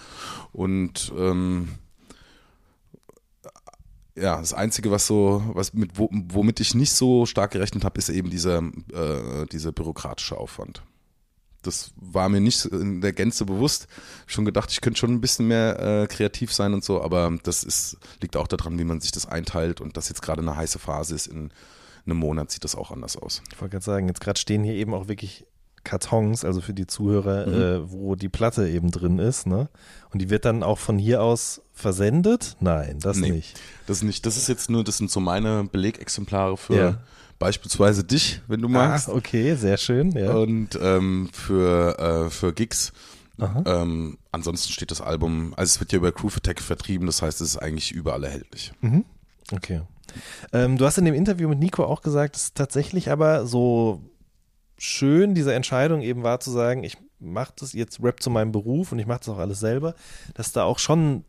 Und ähm, ja, das Einzige, was so, was mit, wo, womit ich nicht so stark gerechnet habe, ist eben dieser, äh, dieser bürokratische Aufwand. Das war mir nicht in der Gänze bewusst. Schon gedacht, ich könnte schon ein bisschen mehr äh, kreativ sein und so, aber das ist, liegt auch daran, wie man sich das einteilt und dass jetzt gerade eine heiße Phase ist. In einem Monat sieht das auch anders aus. Ich wollte gerade sagen, jetzt gerade stehen hier eben auch wirklich Kartons, also für die Zuhörer, äh, wo die Platte eben drin ist, ne? Und die wird dann auch von hier aus versendet? Nein, das Nee. nicht. Das nicht, das ist jetzt nur, das sind so meine Belegexemplare für Ja. beispielsweise dich, wenn du magst. Ah, okay, sehr schön, ja. Und ähm, für, äh, für Gigs. Ähm, ansonsten steht das Album, also es wird ja über Groove Attack vertrieben, das heißt, es ist eigentlich überall erhältlich. Okay. Ähm, du hast in dem Interview mit Nico auch gesagt, dass tatsächlich aber so schön diese Entscheidung eben war zu sagen, ich mache das jetzt Rap zu meinem Beruf und ich mache das auch alles selber, dass da auch schon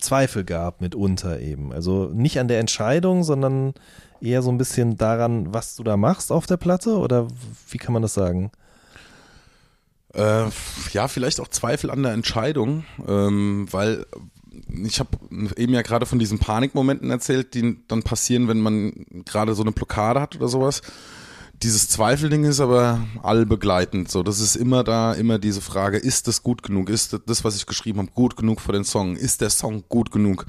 Zweifel gab mitunter eben. Also nicht an der Entscheidung, sondern eher so ein bisschen daran, was du da machst auf der Platte oder wie kann man das sagen? Äh, ja, vielleicht auch Zweifel an der Entscheidung, ähm, weil ich habe eben ja gerade von diesen Panikmomenten erzählt, die dann passieren, wenn man gerade so eine Blockade hat oder sowas. Dieses Zweifelding ist aber allbegleitend. So, das ist immer da, immer diese Frage: Ist das gut genug? Ist das, was ich geschrieben habe, gut genug für den Song? Ist der Song gut genug,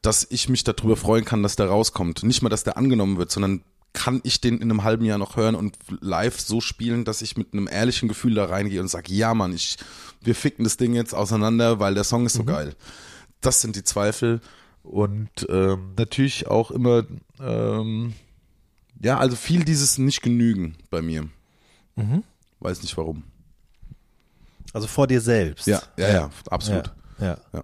dass ich mich darüber freuen kann, dass der rauskommt? Nicht mal, dass der angenommen wird, sondern kann ich den in einem halben Jahr noch hören und live so spielen, dass ich mit einem ehrlichen Gefühl da reingehe und sage: Ja, Mann, ich, wir ficken das Ding jetzt auseinander, weil der Song ist so Mhm. geil. Das sind die Zweifel und ähm, natürlich auch immer ähm, ja, also viel dieses nicht genügen bei mir. Mhm. Weiß nicht warum. Also vor dir selbst. Ja, ja, ja, absolut. Ja. ja.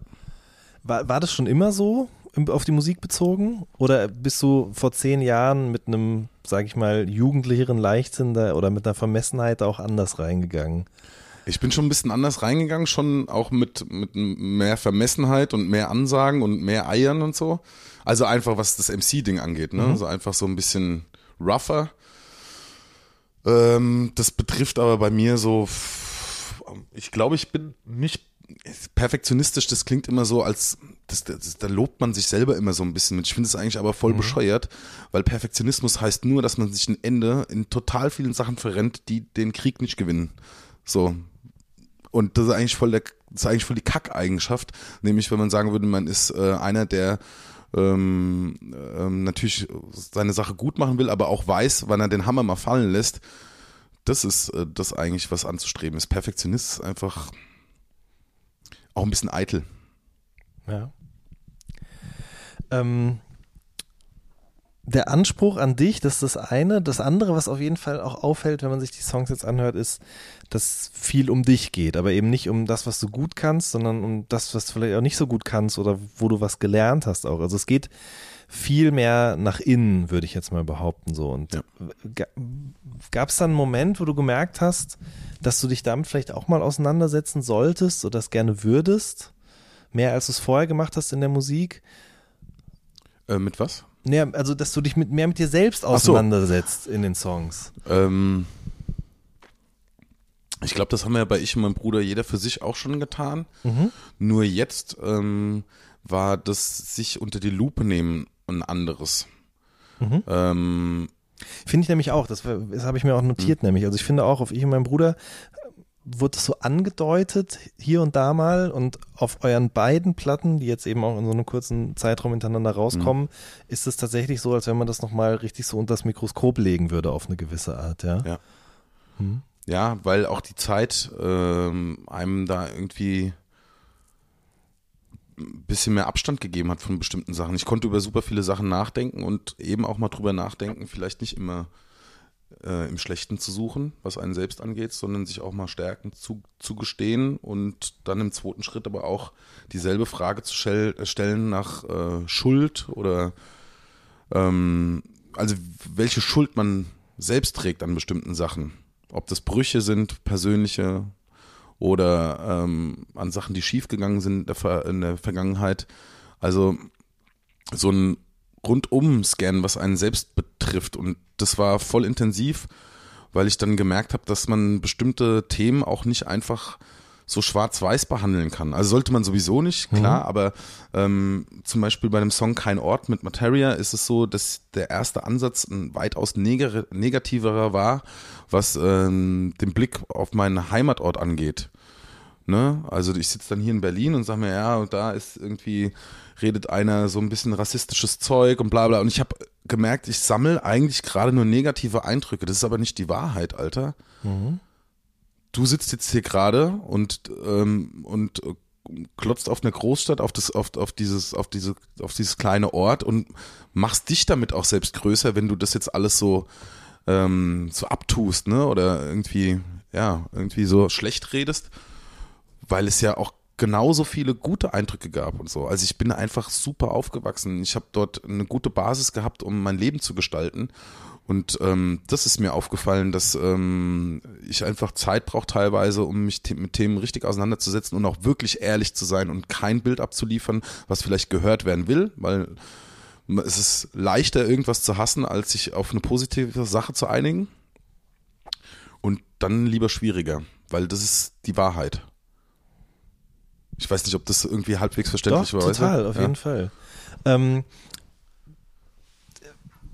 War, war das schon immer so auf die Musik bezogen? Oder bist du vor zehn Jahren mit einem, sag ich mal, jugendlicheren Leichtsinn da oder mit einer Vermessenheit auch anders reingegangen? Ich bin schon ein bisschen anders reingegangen, schon auch mit, mit mehr Vermessenheit und mehr Ansagen und mehr Eiern und so. Also einfach, was das MC-Ding angeht, ne? Also einfach so ein bisschen rougher. Ähm, das betrifft aber bei mir so, ich glaube, ich bin nicht perfektionistisch, das klingt immer so, als das, das, da lobt man sich selber immer so ein bisschen mit. Ich finde es eigentlich aber voll bescheuert, weil Perfektionismus heißt nur, dass man sich ein Ende in total vielen Sachen verrennt, die den Krieg nicht gewinnen. So. Und das ist eigentlich voll der, das ist eigentlich voll die Kackeigenschaft, nämlich wenn man sagen würde, man ist äh, einer, der ähm, ähm, natürlich seine Sache gut machen will, aber auch weiß, wann er den Hammer mal fallen lässt. Das ist äh, das eigentlich, was anzustreben ist. Perfektionist ist einfach auch ein bisschen eitel. Ja. Ähm, der Anspruch an dich, das ist das eine. Das andere, was auf jeden Fall auch auffällt, wenn man sich die Songs jetzt anhört, ist, dass viel um dich geht, aber eben nicht um das, was du gut kannst, sondern um das, was du vielleicht auch nicht so gut kannst oder wo du was gelernt hast auch. Also es geht viel mehr nach innen, würde ich jetzt mal behaupten so. Und Ja. gab es dann einen Moment, wo du gemerkt hast, dass du dich damit vielleicht auch mal auseinandersetzen solltest oder das gerne würdest? Mehr als du es vorher gemacht hast in der Musik? Äh, mit was? Nee, also, dass du dich mit, mehr mit dir selbst so. auseinandersetzt in den Songs. Ähm, ich glaube, das haben wir ja bei ich und meinem Bruder jeder für sich auch schon getan. Nur jetzt ähm, war das sich unter die Lupe nehmen ein anderes. Ähm, Finde ich nämlich auch. Das, das habe ich mir auch notiert, nämlich. Also, ich finde auch, auf ich und meinen Bruder wurde es so angedeutet, hier und da mal. Und auf euren beiden Platten, die jetzt eben auch in so einem kurzen Zeitraum hintereinander rauskommen, ist es tatsächlich so, als wenn man das nochmal richtig so unter das Mikroskop legen würde, auf eine gewisse Art, ja. Ja. Ja, weil auch die Zeit ähm, einem da irgendwie ein bisschen mehr Abstand gegeben hat von bestimmten Sachen. Ich konnte über super viele Sachen nachdenken und eben auch mal drüber nachdenken, vielleicht nicht immer äh, im Schlechten zu suchen, was einen selbst angeht, sondern sich auch mal Stärken zu, zu gestehen und dann im zweiten Schritt aber auch dieselbe Frage zu äh, stellen nach äh, Schuld oder ähm, also welche Schuld man selbst trägt an bestimmten Sachen. Ob das Brüche sind, persönliche oder ähm, an Sachen, die schiefgegangen sind in der, Ver in der Vergangenheit. Also so ein Rundum-Scan, was einen selbst betrifft. Und das war voll intensiv, weil ich dann gemerkt habe, dass man bestimmte Themen auch nicht einfach so schwarz-weiß behandeln kann. Also sollte man sowieso nicht, klar, aber ähm, zum Beispiel bei dem Song Kein Ort mit Materia ist es so, dass der erste Ansatz ein weitaus neger negativerer war, was ähm, den Blick auf meinen Heimatort angeht. Ne? Also ich sitze dann hier in Berlin und sage mir, ja, und da ist irgendwie, redet einer so ein bisschen rassistisches Zeug und bla bla. Und ich habe gemerkt, ich sammle eigentlich gerade nur negative Eindrücke. Das ist aber nicht die Wahrheit, Alter. Du sitzt jetzt hier gerade und, ähm, und äh, klotzt auf eine Großstadt, auf das, auf, auf dieses, auf diese, auf dieses kleine Ort und machst dich damit auch selbst größer, wenn du das jetzt alles so, ähm, so abtust, ne? Oder irgendwie, ja, irgendwie so schlecht redest weil es ja auch genauso viele gute Eindrücke gab und so. Also ich bin einfach super aufgewachsen. Ich habe dort eine gute Basis gehabt, um mein Leben zu gestalten. Und ähm, das ist mir aufgefallen, dass ähm, ich einfach Zeit brauche teilweise, um mich the mit Themen richtig auseinanderzusetzen und auch wirklich ehrlich zu sein und kein Bild abzuliefern, was vielleicht gehört werden will, weil es ist leichter, irgendwas zu hassen, als sich auf eine positive Sache zu einigen. Und dann lieber schwieriger, weil das ist die Wahrheit. Ich weiß nicht, ob das irgendwie halbwegs verständlich Doch, war. total, auf Ja. jeden Fall. Ähm,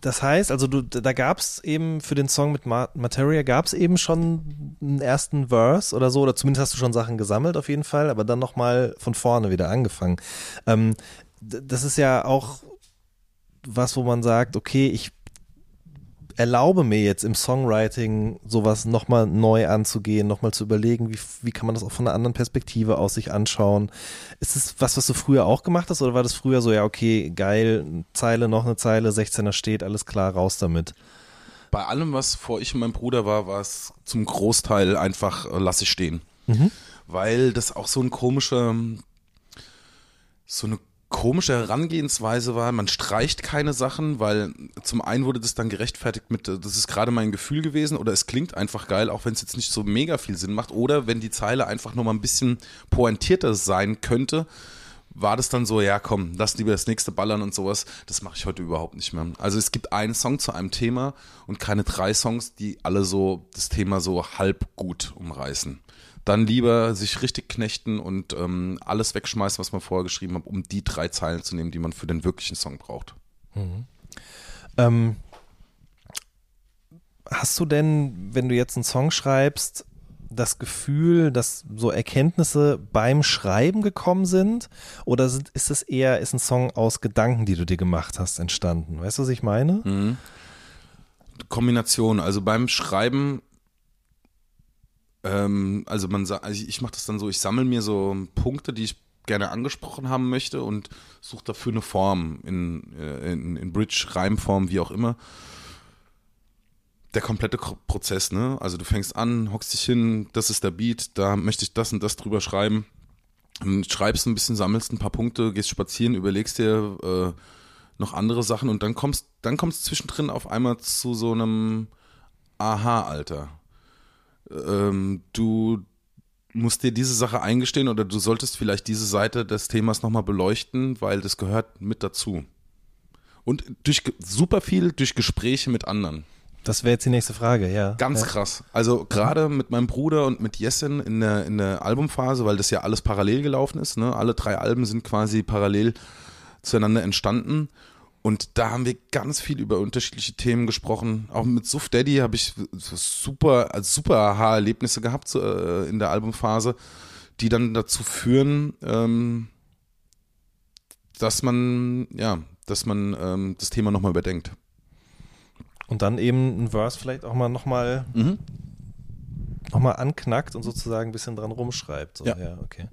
das heißt, also du, da gab es eben für den Song mit Ma Materia gab es eben schon einen ersten Verse oder so, oder zumindest hast du schon Sachen gesammelt auf jeden Fall, aber dann nochmal von vorne wieder angefangen. Ähm, das ist ja auch was, wo man sagt, okay, ich erlaube mir jetzt im Songwriting sowas nochmal neu anzugehen, nochmal zu überlegen, wie, wie kann man das auch von einer anderen Perspektive aus sich anschauen. Ist es was, was du früher auch gemacht hast oder war das früher so, ja, okay, geil, Zeile, noch eine Zeile, 16er steht, alles klar, raus damit? Bei allem, was vor ich und meinem Bruder war, war es zum Großteil einfach äh, lass ich stehen. Weil das auch so ein komischer, so eine komische Herangehensweise war. Man streicht keine Sachen, weil zum einen wurde das dann gerechtfertigt mit, äh, das ist gerade mein Gefühl gewesen oder es klingt einfach geil, auch wenn es jetzt nicht so mega viel Sinn macht oder wenn die Zeile einfach nur mal ein bisschen pointierter sein könnte, war das dann so, ja komm, lass lieber das nächste ballern und sowas. Das mache ich heute überhaupt nicht mehr. Also es gibt einen Song zu einem Thema und keine drei Songs, die alle so das Thema so halb gut umreißen. Dann lieber sich richtig knechten und ähm, alles wegschmeißen, was man vorher geschrieben hat, um die drei Zeilen zu nehmen, die man für den wirklichen Song braucht. Ähm, hast du denn, wenn du jetzt einen Song schreibst, das Gefühl, dass so Erkenntnisse beim Schreiben gekommen sind? Oder sind, ist es eher, ist ein Song aus Gedanken, die du dir gemacht hast, entstanden? Weißt du, was ich meine? Kombination, also beim Schreiben, ähm, also man also ich mache das dann so, ich sammle mir so Punkte, die ich gerne angesprochen haben möchte und suche dafür eine Form in, äh, in, in Bridge, Reimform, wie auch immer. Der komplette Ko- Prozess, ne? Also du fängst an, hockst dich hin, das ist der Beat, da möchte ich das und das drüber schreiben. Und schreibst ein bisschen, sammelst ein paar Punkte, gehst spazieren, überlegst dir äh, noch andere Sachen und dann kommst, dann kommst zwischendrin auf einmal zu so einem Aha, Alter. Ähm, du musst dir diese Sache eingestehen oder du solltest vielleicht diese Seite des Themas nochmal beleuchten, weil das gehört mit dazu. Und durch super viel durch Gespräche mit anderen. Das wäre jetzt die nächste Frage, ja. Ganz ja. krass. Also gerade mit meinem Bruder und mit Jessen in der, in der Albumphase, weil das ja alles parallel gelaufen ist. Ne? Alle drei Alben sind quasi parallel zueinander entstanden. Und da haben wir ganz viel über unterschiedliche Themen gesprochen. Auch mit Suf Daddy habe ich super, also super Aha-Erlebnisse gehabt äh, in der Albumphase, die dann dazu führen, ähm, dass man, ja, dass man ähm, das Thema nochmal überdenkt. Und dann eben ein Verse vielleicht auch mal nochmal Mhm. noch mal anknackt und sozusagen ein bisschen dran rumschreibt. So. Ja. ja, okay.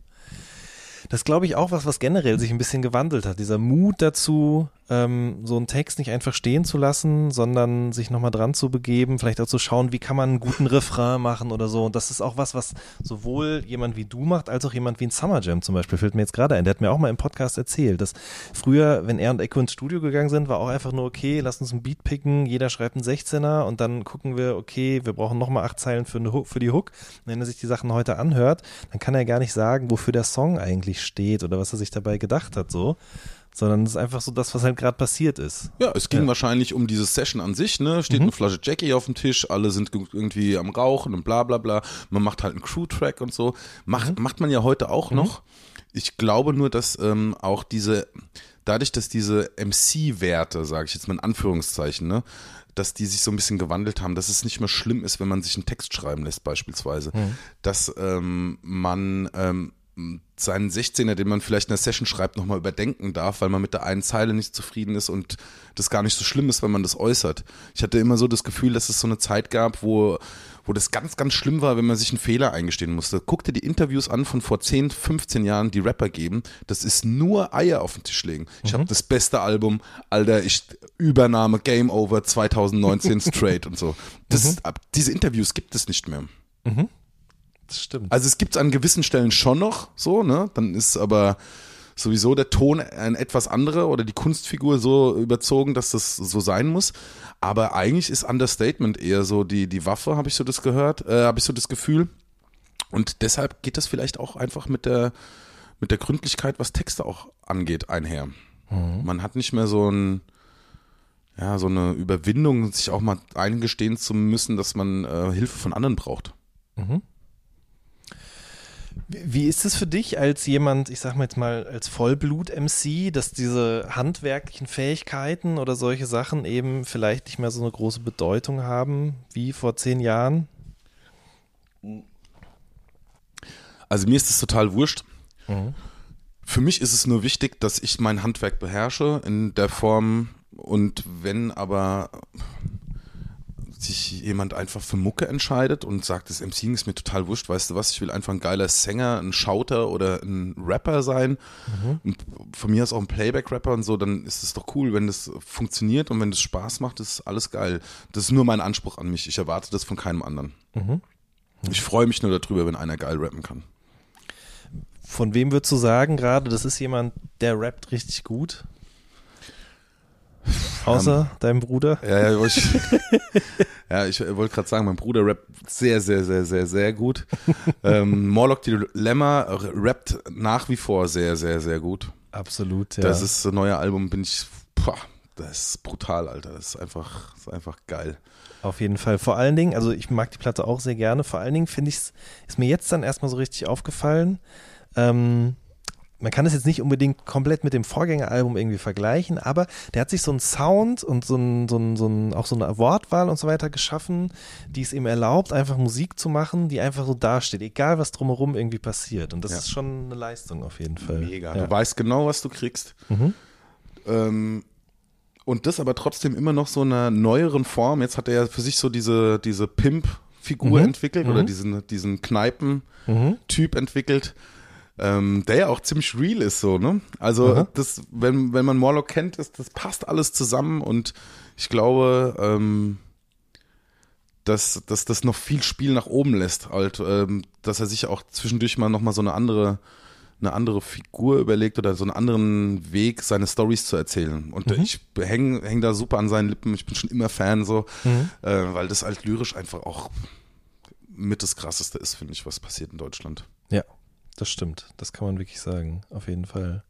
Das glaube ich auch was, was generell sich ein bisschen gewandelt hat. Dieser Mut dazu, ähm, so einen Text nicht einfach stehen zu lassen, sondern sich nochmal dran zu begeben, vielleicht auch zu schauen, wie kann man einen guten Refrain machen oder so. Und das ist auch was, was sowohl jemand wie du macht, als auch jemand wie ein Summer Jam zum Beispiel, fällt mir jetzt gerade ein. Der hat mir auch mal im Podcast erzählt, dass früher, wenn er und Echo ins Studio gegangen sind, war auch einfach nur, okay, lass uns einen Beat picken, jeder schreibt einen 16er und dann gucken wir, okay, wir brauchen nochmal acht Zeilen für, eine für die Hook. Und wenn er sich die Sachen heute anhört, dann kann er gar nicht sagen, wofür der Song eigentlich steht oder was er sich dabei gedacht hat, so. Sondern es ist einfach so das, was halt gerade passiert ist. Ja, es ging Ja. wahrscheinlich um diese Session an sich, ne? Steht eine Flasche Jackie auf dem Tisch, alle sind ge- irgendwie am Rauchen und bla bla bla. Man macht halt einen Crew-Track und so. Macht, macht man ja heute auch noch. Ich glaube nur, dass ähm, auch diese, dadurch, dass diese MC-Werte, sage ich jetzt mal in Anführungszeichen, ne? dass die sich so ein bisschen gewandelt haben, dass es nicht mehr schlimm ist, wenn man sich einen Text schreiben lässt, beispielsweise. Dass ähm, man ähm, seinen 16er, den man vielleicht in der Session schreibt, nochmal überdenken darf, weil man mit der einen Zeile nicht zufrieden ist und das gar nicht so schlimm ist, wenn man das äußert. Ich hatte immer so das Gefühl, dass es so eine Zeit gab, wo, wo das ganz, ganz schlimm war, wenn man sich einen Fehler eingestehen musste. Guck dir die Interviews an von vor 10, 15 Jahren, die Rapper geben. Das ist nur Eier auf den Tisch legen. Ich habe das beste Album, Alter, ich Übernahme, Game Over 2019 straight und so. Das, ab- Diese Interviews gibt es nicht mehr. Das stimmt. Also es gibt es an gewissen Stellen schon noch so, ne? Dann ist aber sowieso der Ton ein etwas anderer oder die Kunstfigur so überzogen, dass das so sein muss. Aber eigentlich ist Understatement eher so die, die Waffe, habe ich so das gehört, äh, habe ich so das Gefühl. Und deshalb geht das vielleicht auch einfach mit der, mit der Gründlichkeit, was Texte auch angeht, einher. Man hat nicht mehr so ein, ja, so eine Überwindung, sich auch mal eingestehen zu müssen, dass man äh, Hilfe von anderen braucht. Wie ist es für dich als jemand, ich sag mal jetzt mal als Vollblut-MC, dass diese handwerklichen Fähigkeiten oder solche Sachen eben vielleicht nicht mehr so eine große Bedeutung haben wie vor zehn Jahren? Also mir ist es total wurscht. Für mich ist es nur wichtig, dass ich mein Handwerk beherrsche in der Form und wenn aber sich jemand einfach für Mucke entscheidet und sagt, das MCing ist mir total wurscht, weißt du was, ich will einfach ein geiler Sänger, ein Schauter oder ein Rapper sein und von mir aus auch ein Playback-Rapper und so, dann ist es doch cool, wenn das funktioniert und wenn das Spaß macht, ist alles geil. Das ist nur mein Anspruch an mich, ich erwarte das von keinem anderen. Ich freue mich nur darüber, wenn einer geil rappen kann. Von wem würdest du sagen gerade, das ist jemand, der rappt richtig gut? Außer deinem Bruder? Ja, ja, ich, ja, ich wollte gerade sagen, mein Bruder rappt sehr, sehr, sehr, sehr, sehr gut. ähm, Morlock Dilemma rappt nach wie vor sehr, sehr, sehr gut. Absolut, ja. Das ist ein neuer Album, bin ich, boah, das ist brutal, Alter. Das ist einfach, das ist einfach geil. Auf jeden Fall. Vor allen Dingen, also ich mag die Platte auch sehr gerne. Vor allen Dingen finde ich es, ist mir jetzt dann erstmal so richtig aufgefallen. Ähm, man kann es jetzt nicht unbedingt komplett mit dem Vorgängeralbum irgendwie vergleichen, aber der hat sich so einen Sound und so ein, so ein, so ein, auch so eine Wortwahl und so weiter geschaffen, die es ihm erlaubt, einfach Musik zu machen, die einfach so dasteht, egal was drumherum irgendwie passiert. Und das Ja. ist schon eine Leistung auf jeden Fall. Mega. Ja. Du weißt genau, was du kriegst. Ähm, und das aber trotzdem immer noch so in einer neueren Form. Jetzt hat er ja für sich so diese, diese Pimp-Figur entwickelt oder diesen, diesen Kneipen-Typ entwickelt. Ähm, der ja auch ziemlich real ist so, ne? Also Aha. das, wenn, wenn man Morlock kennt, das, das passt alles zusammen und ich glaube, ähm, dass, dass das noch viel Spiel nach oben lässt, halt, ähm, dass er sich auch zwischendurch mal nochmal so eine andere, eine andere Figur überlegt oder so einen anderen Weg, seine Stories zu erzählen. Und ich hänge häng da super an seinen Lippen, ich bin schon immer Fan so, äh, weil das halt lyrisch einfach auch mit das Krasseste ist, finde ich, was passiert in Deutschland. Ja, das stimmt. Das kann man wirklich sagen. Auf jeden Fall.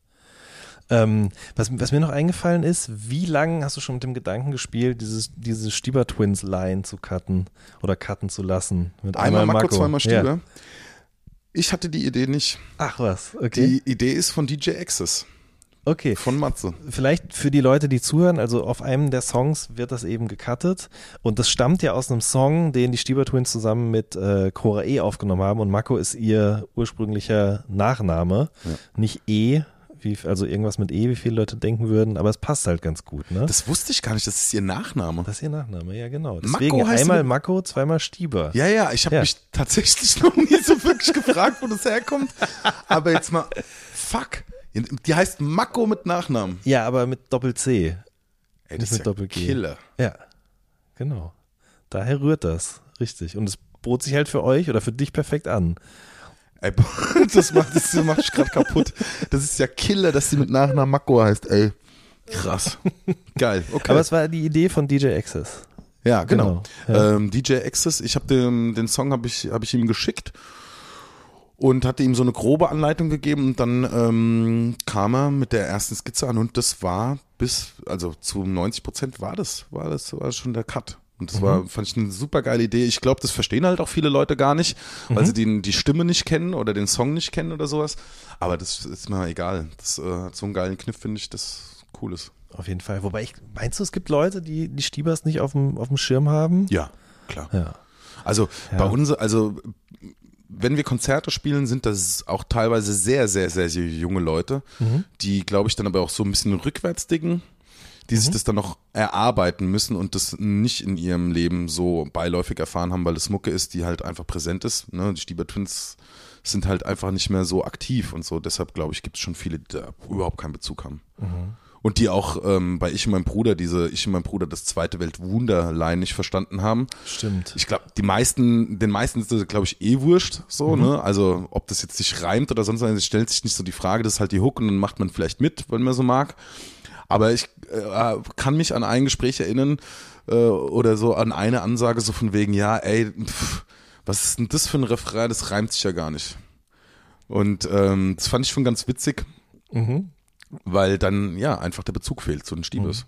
Ähm, was, was mir noch eingefallen ist, wie lange hast du schon mit dem Gedanken gespielt, dieses, diese Stieber Twins Line zu cutten oder cutten zu lassen? Mit Einmal Mako, zweimal Stieber. Ja. Ich hatte die Idee nicht. Ach was, okay. Die Idee ist von DJ Access, okay. von Matze. Vielleicht für die Leute, die zuhören, also auf einem der Songs wird das eben gecuttet und das stammt ja aus einem Song, den die Stieber Twins zusammen mit äh, Cora E aufgenommen haben und Mako ist ihr ursprünglicher Nachname, nicht E, wie, also irgendwas mit E, wie viele Leute denken würden, aber es passt halt ganz gut, ne? Das wusste ich gar nicht, das ist ihr Nachname. Das ist ihr Nachname, ja genau. Mako Deswegen heißt einmal Mako, zweimal Stieber. Ja, ja, ich habe Ja. mich tatsächlich noch nie so wirklich gefragt, wo das herkommt. Aber jetzt mal, fuck, die heißt Mako mit Nachnamen. Ja, aber mit Doppel-C. Ey, das ist mit ja Doppel-G. Killer. Ja, genau. Daher rührt das, richtig. Und es bot sich halt für euch oder für dich perfekt an. Ey, das macht, das macht mich gerade kaputt. Das ist ja Killer, dass sie mit Nachnamen Mako heißt, ey. Krass. Geil, okay. Aber es war die Idee von DJ Access. Ja, genau. Genau, ja. Ähm, DJ Access, ich habe den, den Song habe ich, hab ich ihm geschickt und hatte ihm so eine grobe Anleitung gegeben und dann ähm, kam er mit der ersten Skizze an und das war bis, also zu 90 Prozent war das, war das, war das schon der Cut. Und das war, fand ich eine super geile Idee. Ich glaube, das verstehen halt auch viele Leute gar nicht, weil sie den, die Stimme nicht kennen oder den Song nicht kennen oder sowas. Aber das ist mir egal. Das äh, hat so einen geilen Kniff, finde ich, das cool ist. Auf jeden Fall. Wobei ich, meinst du, es gibt Leute, die die Stiebers nicht auf dem, auf dem Schirm haben? Ja, klar. Ja. Also Ja. bei uns, also wenn wir Konzerte spielen, sind das auch teilweise sehr, sehr, sehr, sehr junge Leute, die, glaube ich, dann aber auch so ein bisschen rückwärts dicken, die sich das dann noch erarbeiten müssen und das nicht in ihrem Leben so beiläufig erfahren haben, weil es Mucke ist, die halt einfach präsent ist. Ne? Die Stieber Twins sind halt einfach nicht mehr so aktiv und so. Deshalb, glaube ich, gibt es schon viele, die da überhaupt keinen Bezug haben. Und die auch ähm, bei Ich und mein Bruder, diese Ich und mein Bruder das zweite Weltwunderlein nicht verstanden haben. Stimmt. Ich glaube, die meisten, den meisten ist das, glaube ich, eh wurscht, so, ne? Also, ob das jetzt sich reimt oder sonst was, es stellt sich nicht so die Frage, das ist halt die Hook und dann macht man vielleicht mit, wenn man so mag. Aber ich äh, kann mich an ein Gespräch erinnern, äh, oder so an eine Ansage so von wegen, ja, ey, pff, was ist denn das für ein Refrain, das reimt sich ja gar nicht. Und ähm, das fand ich schon ganz witzig, Mhm. Weil dann ja einfach der Bezug fehlt zu den Stiebes.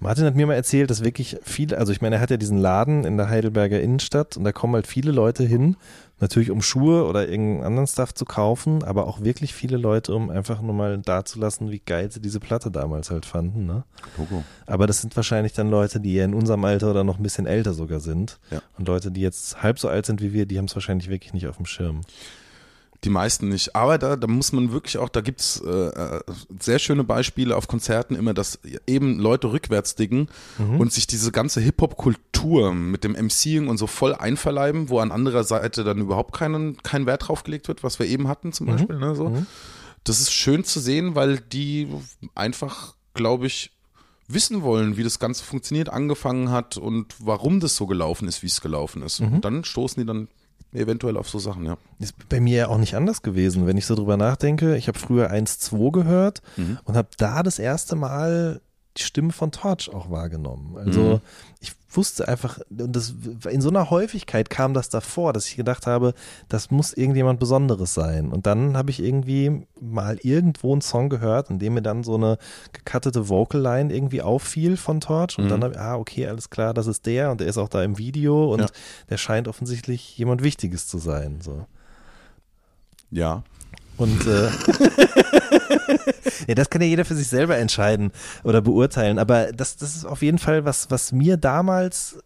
Martin hat mir mal erzählt, dass wirklich viele, also ich meine, er hat ja diesen Laden in der Heidelberger Innenstadt und da kommen halt viele Leute hin, natürlich um Schuhe oder irgendeinen anderen Stuff zu kaufen, aber auch wirklich viele Leute, um einfach nur mal dazulassen, wie geil sie diese Platte damals halt fanden. Ne? Logo. Aber das sind wahrscheinlich dann Leute, die eher in unserem Alter oder noch ein bisschen älter sogar sind. Ja. Und Leute, die jetzt halb so alt sind wie wir, die haben es wahrscheinlich wirklich nicht auf dem Schirm. Die meisten nicht. Aber da, da muss man wirklich auch, da gibt's äh, äh, sehr schöne Beispiele auf Konzerten immer, dass eben Leute rückwärts diggen und sich diese ganze Hip-Hop-Kultur mit dem MCing und so voll einverleiben, wo an anderer Seite dann überhaupt keinen, kein Wert drauf gelegt wird, was wir eben hatten zum Beispiel. Ne, so. Das ist schön zu sehen, weil die einfach, glaube ich, wissen wollen, wie das Ganze funktioniert, angefangen hat und warum das so gelaufen ist, wie es gelaufen ist. Und dann stoßen die dann eventuell auf so Sachen, ja. Ist bei mir ja auch nicht anders gewesen, wenn ich so drüber nachdenke. Ich habe früher 1-2 gehört und habe da das erste Mal die Stimme von Torch auch wahrgenommen. Also ich wusste einfach, und das in so einer Häufigkeit kam das davor, dass ich gedacht habe, das muss irgendjemand Besonderes sein. Und dann habe ich irgendwie mal irgendwo einen Song gehört, in dem mir dann so eine gecuttete Vocal-Line irgendwie auffiel von Torch. Und dann habe ich, ah, okay, alles klar, das ist der und der ist auch da im Video und Ja. der scheint offensichtlich jemand Wichtiges zu sein. So. Ja. Und äh, ja, das kann ja jeder für sich selber entscheiden oder beurteilen. Aber das, das ist auf jeden Fall was, was mir damals,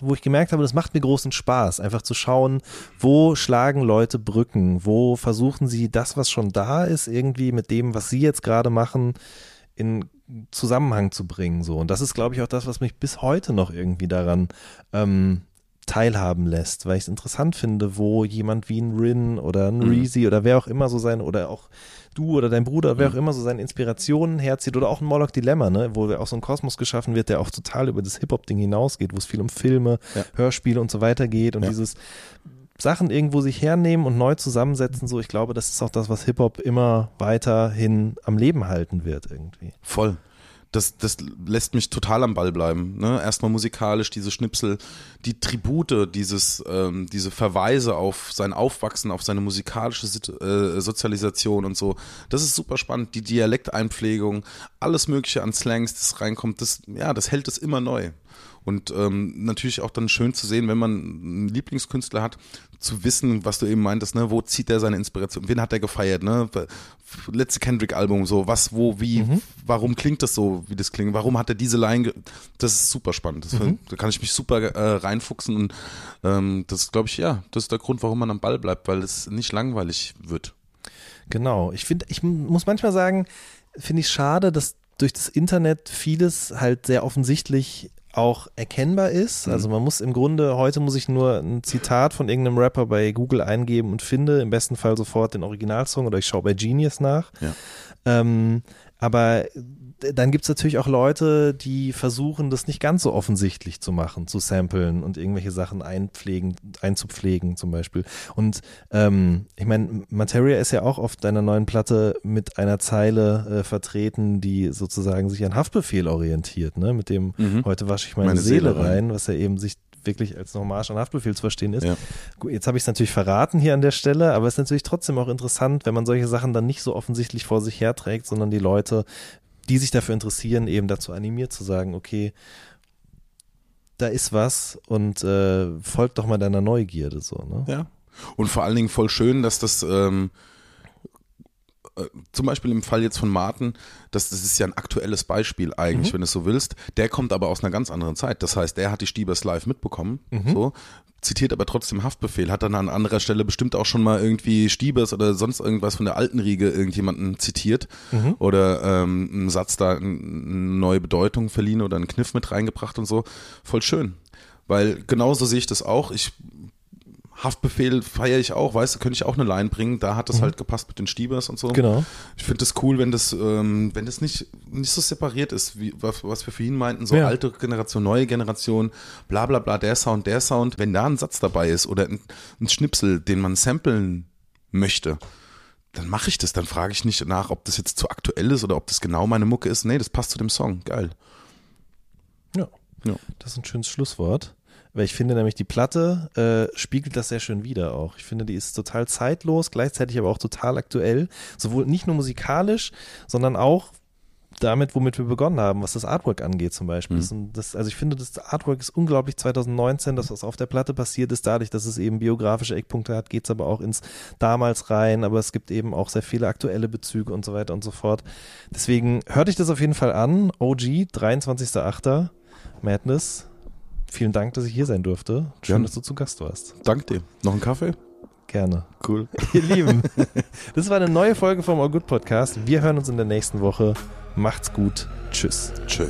wo ich gemerkt habe, das macht mir großen Spaß, einfach zu schauen, wo schlagen Leute Brücken, wo versuchen sie das, was schon da ist, irgendwie mit dem, was sie jetzt gerade machen, in Zusammenhang zu bringen. So. Und das ist, glaube ich, auch das, was mich bis heute noch irgendwie daran ähm, teilhaben lässt, weil ich es interessant finde, wo jemand wie ein Rin oder ein Reezy oder wer auch immer so sein, oder auch du oder dein Bruder, wer auch immer so seine Inspirationen herzieht oder auch ein Moloch Dilemma, ne, wo auch so ein Kosmos geschaffen wird, der auch total über das Hip-Hop-Ding hinausgeht, wo es viel um Filme, Ja. Hörspiele und so weiter geht und Ja. dieses Sachen irgendwo sich hernehmen und neu zusammensetzen, so ich glaube, das ist auch das, was Hip-Hop immer weiterhin am Leben halten wird irgendwie. Voll. Das, das lässt mich total am Ball bleiben. Ne? Erstmal musikalisch, diese Schnipsel, die Tribute, dieses, ähm, diese Verweise auf sein Aufwachsen, auf seine musikalische Sit äh, Sozialisation und so. Das ist super spannend. Die Dialekteinpflegung, alles Mögliche an Slangs, das reinkommt, das, ja, das hält es immer neu. Und ähm, natürlich auch dann schön zu sehen, wenn man einen Lieblingskünstler hat, zu wissen, was du eben meintest, ne, wo zieht er seine Inspiration, wen hat er gefeiert, ne? Letzte Kendrick-Album, so, was, wo, wie, warum klingt das so, wie das klingt, warum hat er diese Line, das ist super spannend. Das, Da kann ich mich super äh, reinfuchsen und ähm, das glaube ich, ja, das ist der Grund, warum man am Ball bleibt, weil es nicht langweilig wird. Genau. Ich finde, ich muss manchmal sagen, finde ich schade, dass durch das Internet vieles halt sehr offensichtlich auch erkennbar ist. Also man muss im Grunde, heute muss ich nur ein Zitat von irgendeinem Rapper bei Google eingeben und finde im besten Fall sofort den Originalsong oder ich schaue bei Genius nach. Ja. Ähm, aber dann gibt es natürlich auch Leute, die versuchen, das nicht ganz so offensichtlich zu machen, zu samplen und irgendwelche Sachen einpflegen, einzupflegen zum Beispiel. Und ähm, ich meine, Materia ist ja auch auf deiner neuen Platte mit einer Zeile äh, vertreten, die sozusagen sich an Haftbefehl orientiert, ne? Mit dem heute wasche ich meine, Meine Seele, Seele rein. rein, was ja eben sich wirklich als Hommage an Haftbefehl zu verstehen ist. Ja. Gut, jetzt habe ich es natürlich verraten hier an der Stelle, aber es ist natürlich trotzdem auch interessant, wenn man solche Sachen dann nicht so offensichtlich vor sich herträgt, sondern die Leute, die sich dafür interessieren, eben dazu animiert zu sagen, okay, da ist was und äh, folgt doch mal deiner Neugierde so, ne? Ja. Und vor allen Dingen voll schön, dass das ähm, äh, zum Beispiel im Fall jetzt von Martin, das, das ist ja ein aktuelles Beispiel eigentlich, wenn du es so willst. Der kommt aber aus einer ganz anderen Zeit. Das heißt, der hat die Stiebers live mitbekommen, so, zitiert aber trotzdem Haftbefehl, hat dann an anderer Stelle bestimmt auch schon mal irgendwie Stiebers oder sonst irgendwas von der alten Riege irgendjemanden zitiert oder ähm, einen Satz da eine neue Bedeutung verliehen oder einen Kniff mit reingebracht und so. Voll schön. Weil genauso sehe ich das auch. Ich Haftbefehl feiere ich auch, weißt du, könnte ich auch eine Line bringen. Da hat das halt gepasst mit den Stiebers und so. Genau. Ich finde das cool, wenn das, ähm, wenn das nicht, nicht so separiert ist, wie was, was wir für ihn meinten, so Ja. alte Generation, neue Generation, bla bla bla, der Sound, der Sound. Wenn da ein Satz dabei ist oder ein, ein Schnipsel, den man samplen möchte, dann mache ich das. Dann frage ich nicht nach, ob das jetzt zu aktuell ist oder ob das genau meine Mucke ist. Nee, das passt zu dem Song. Geil. Ja. Ja. Das ist ein schönes Schlusswort. Weil ich finde nämlich, die Platte äh, spiegelt das sehr schön wider auch. Ich finde, die ist total zeitlos, gleichzeitig aber auch total aktuell. Sowohl nicht nur musikalisch, sondern auch damit, womit wir begonnen haben, was das Artwork angeht zum Beispiel. Das, das, also ich finde, das Artwork ist unglaublich 2019, das, was auf der Platte passiert ist, dadurch, dass es eben biografische Eckpunkte hat, geht es aber auch ins damals rein, aber es gibt eben auch sehr viele aktuelle Bezüge und so weiter und so fort. Deswegen hört euch das auf jeden Fall an. OG, 23.08. Madness. Vielen Dank, dass ich hier sein durfte. Schön, Gerne. dass du zu Gast warst. Dank dir. Noch einen Kaffee? Gerne. Cool. Ihr Lieben, das war eine neue Folge vom All Good Podcast. Wir hören uns in der nächsten Woche. Macht's gut. Tschüss. Tschö.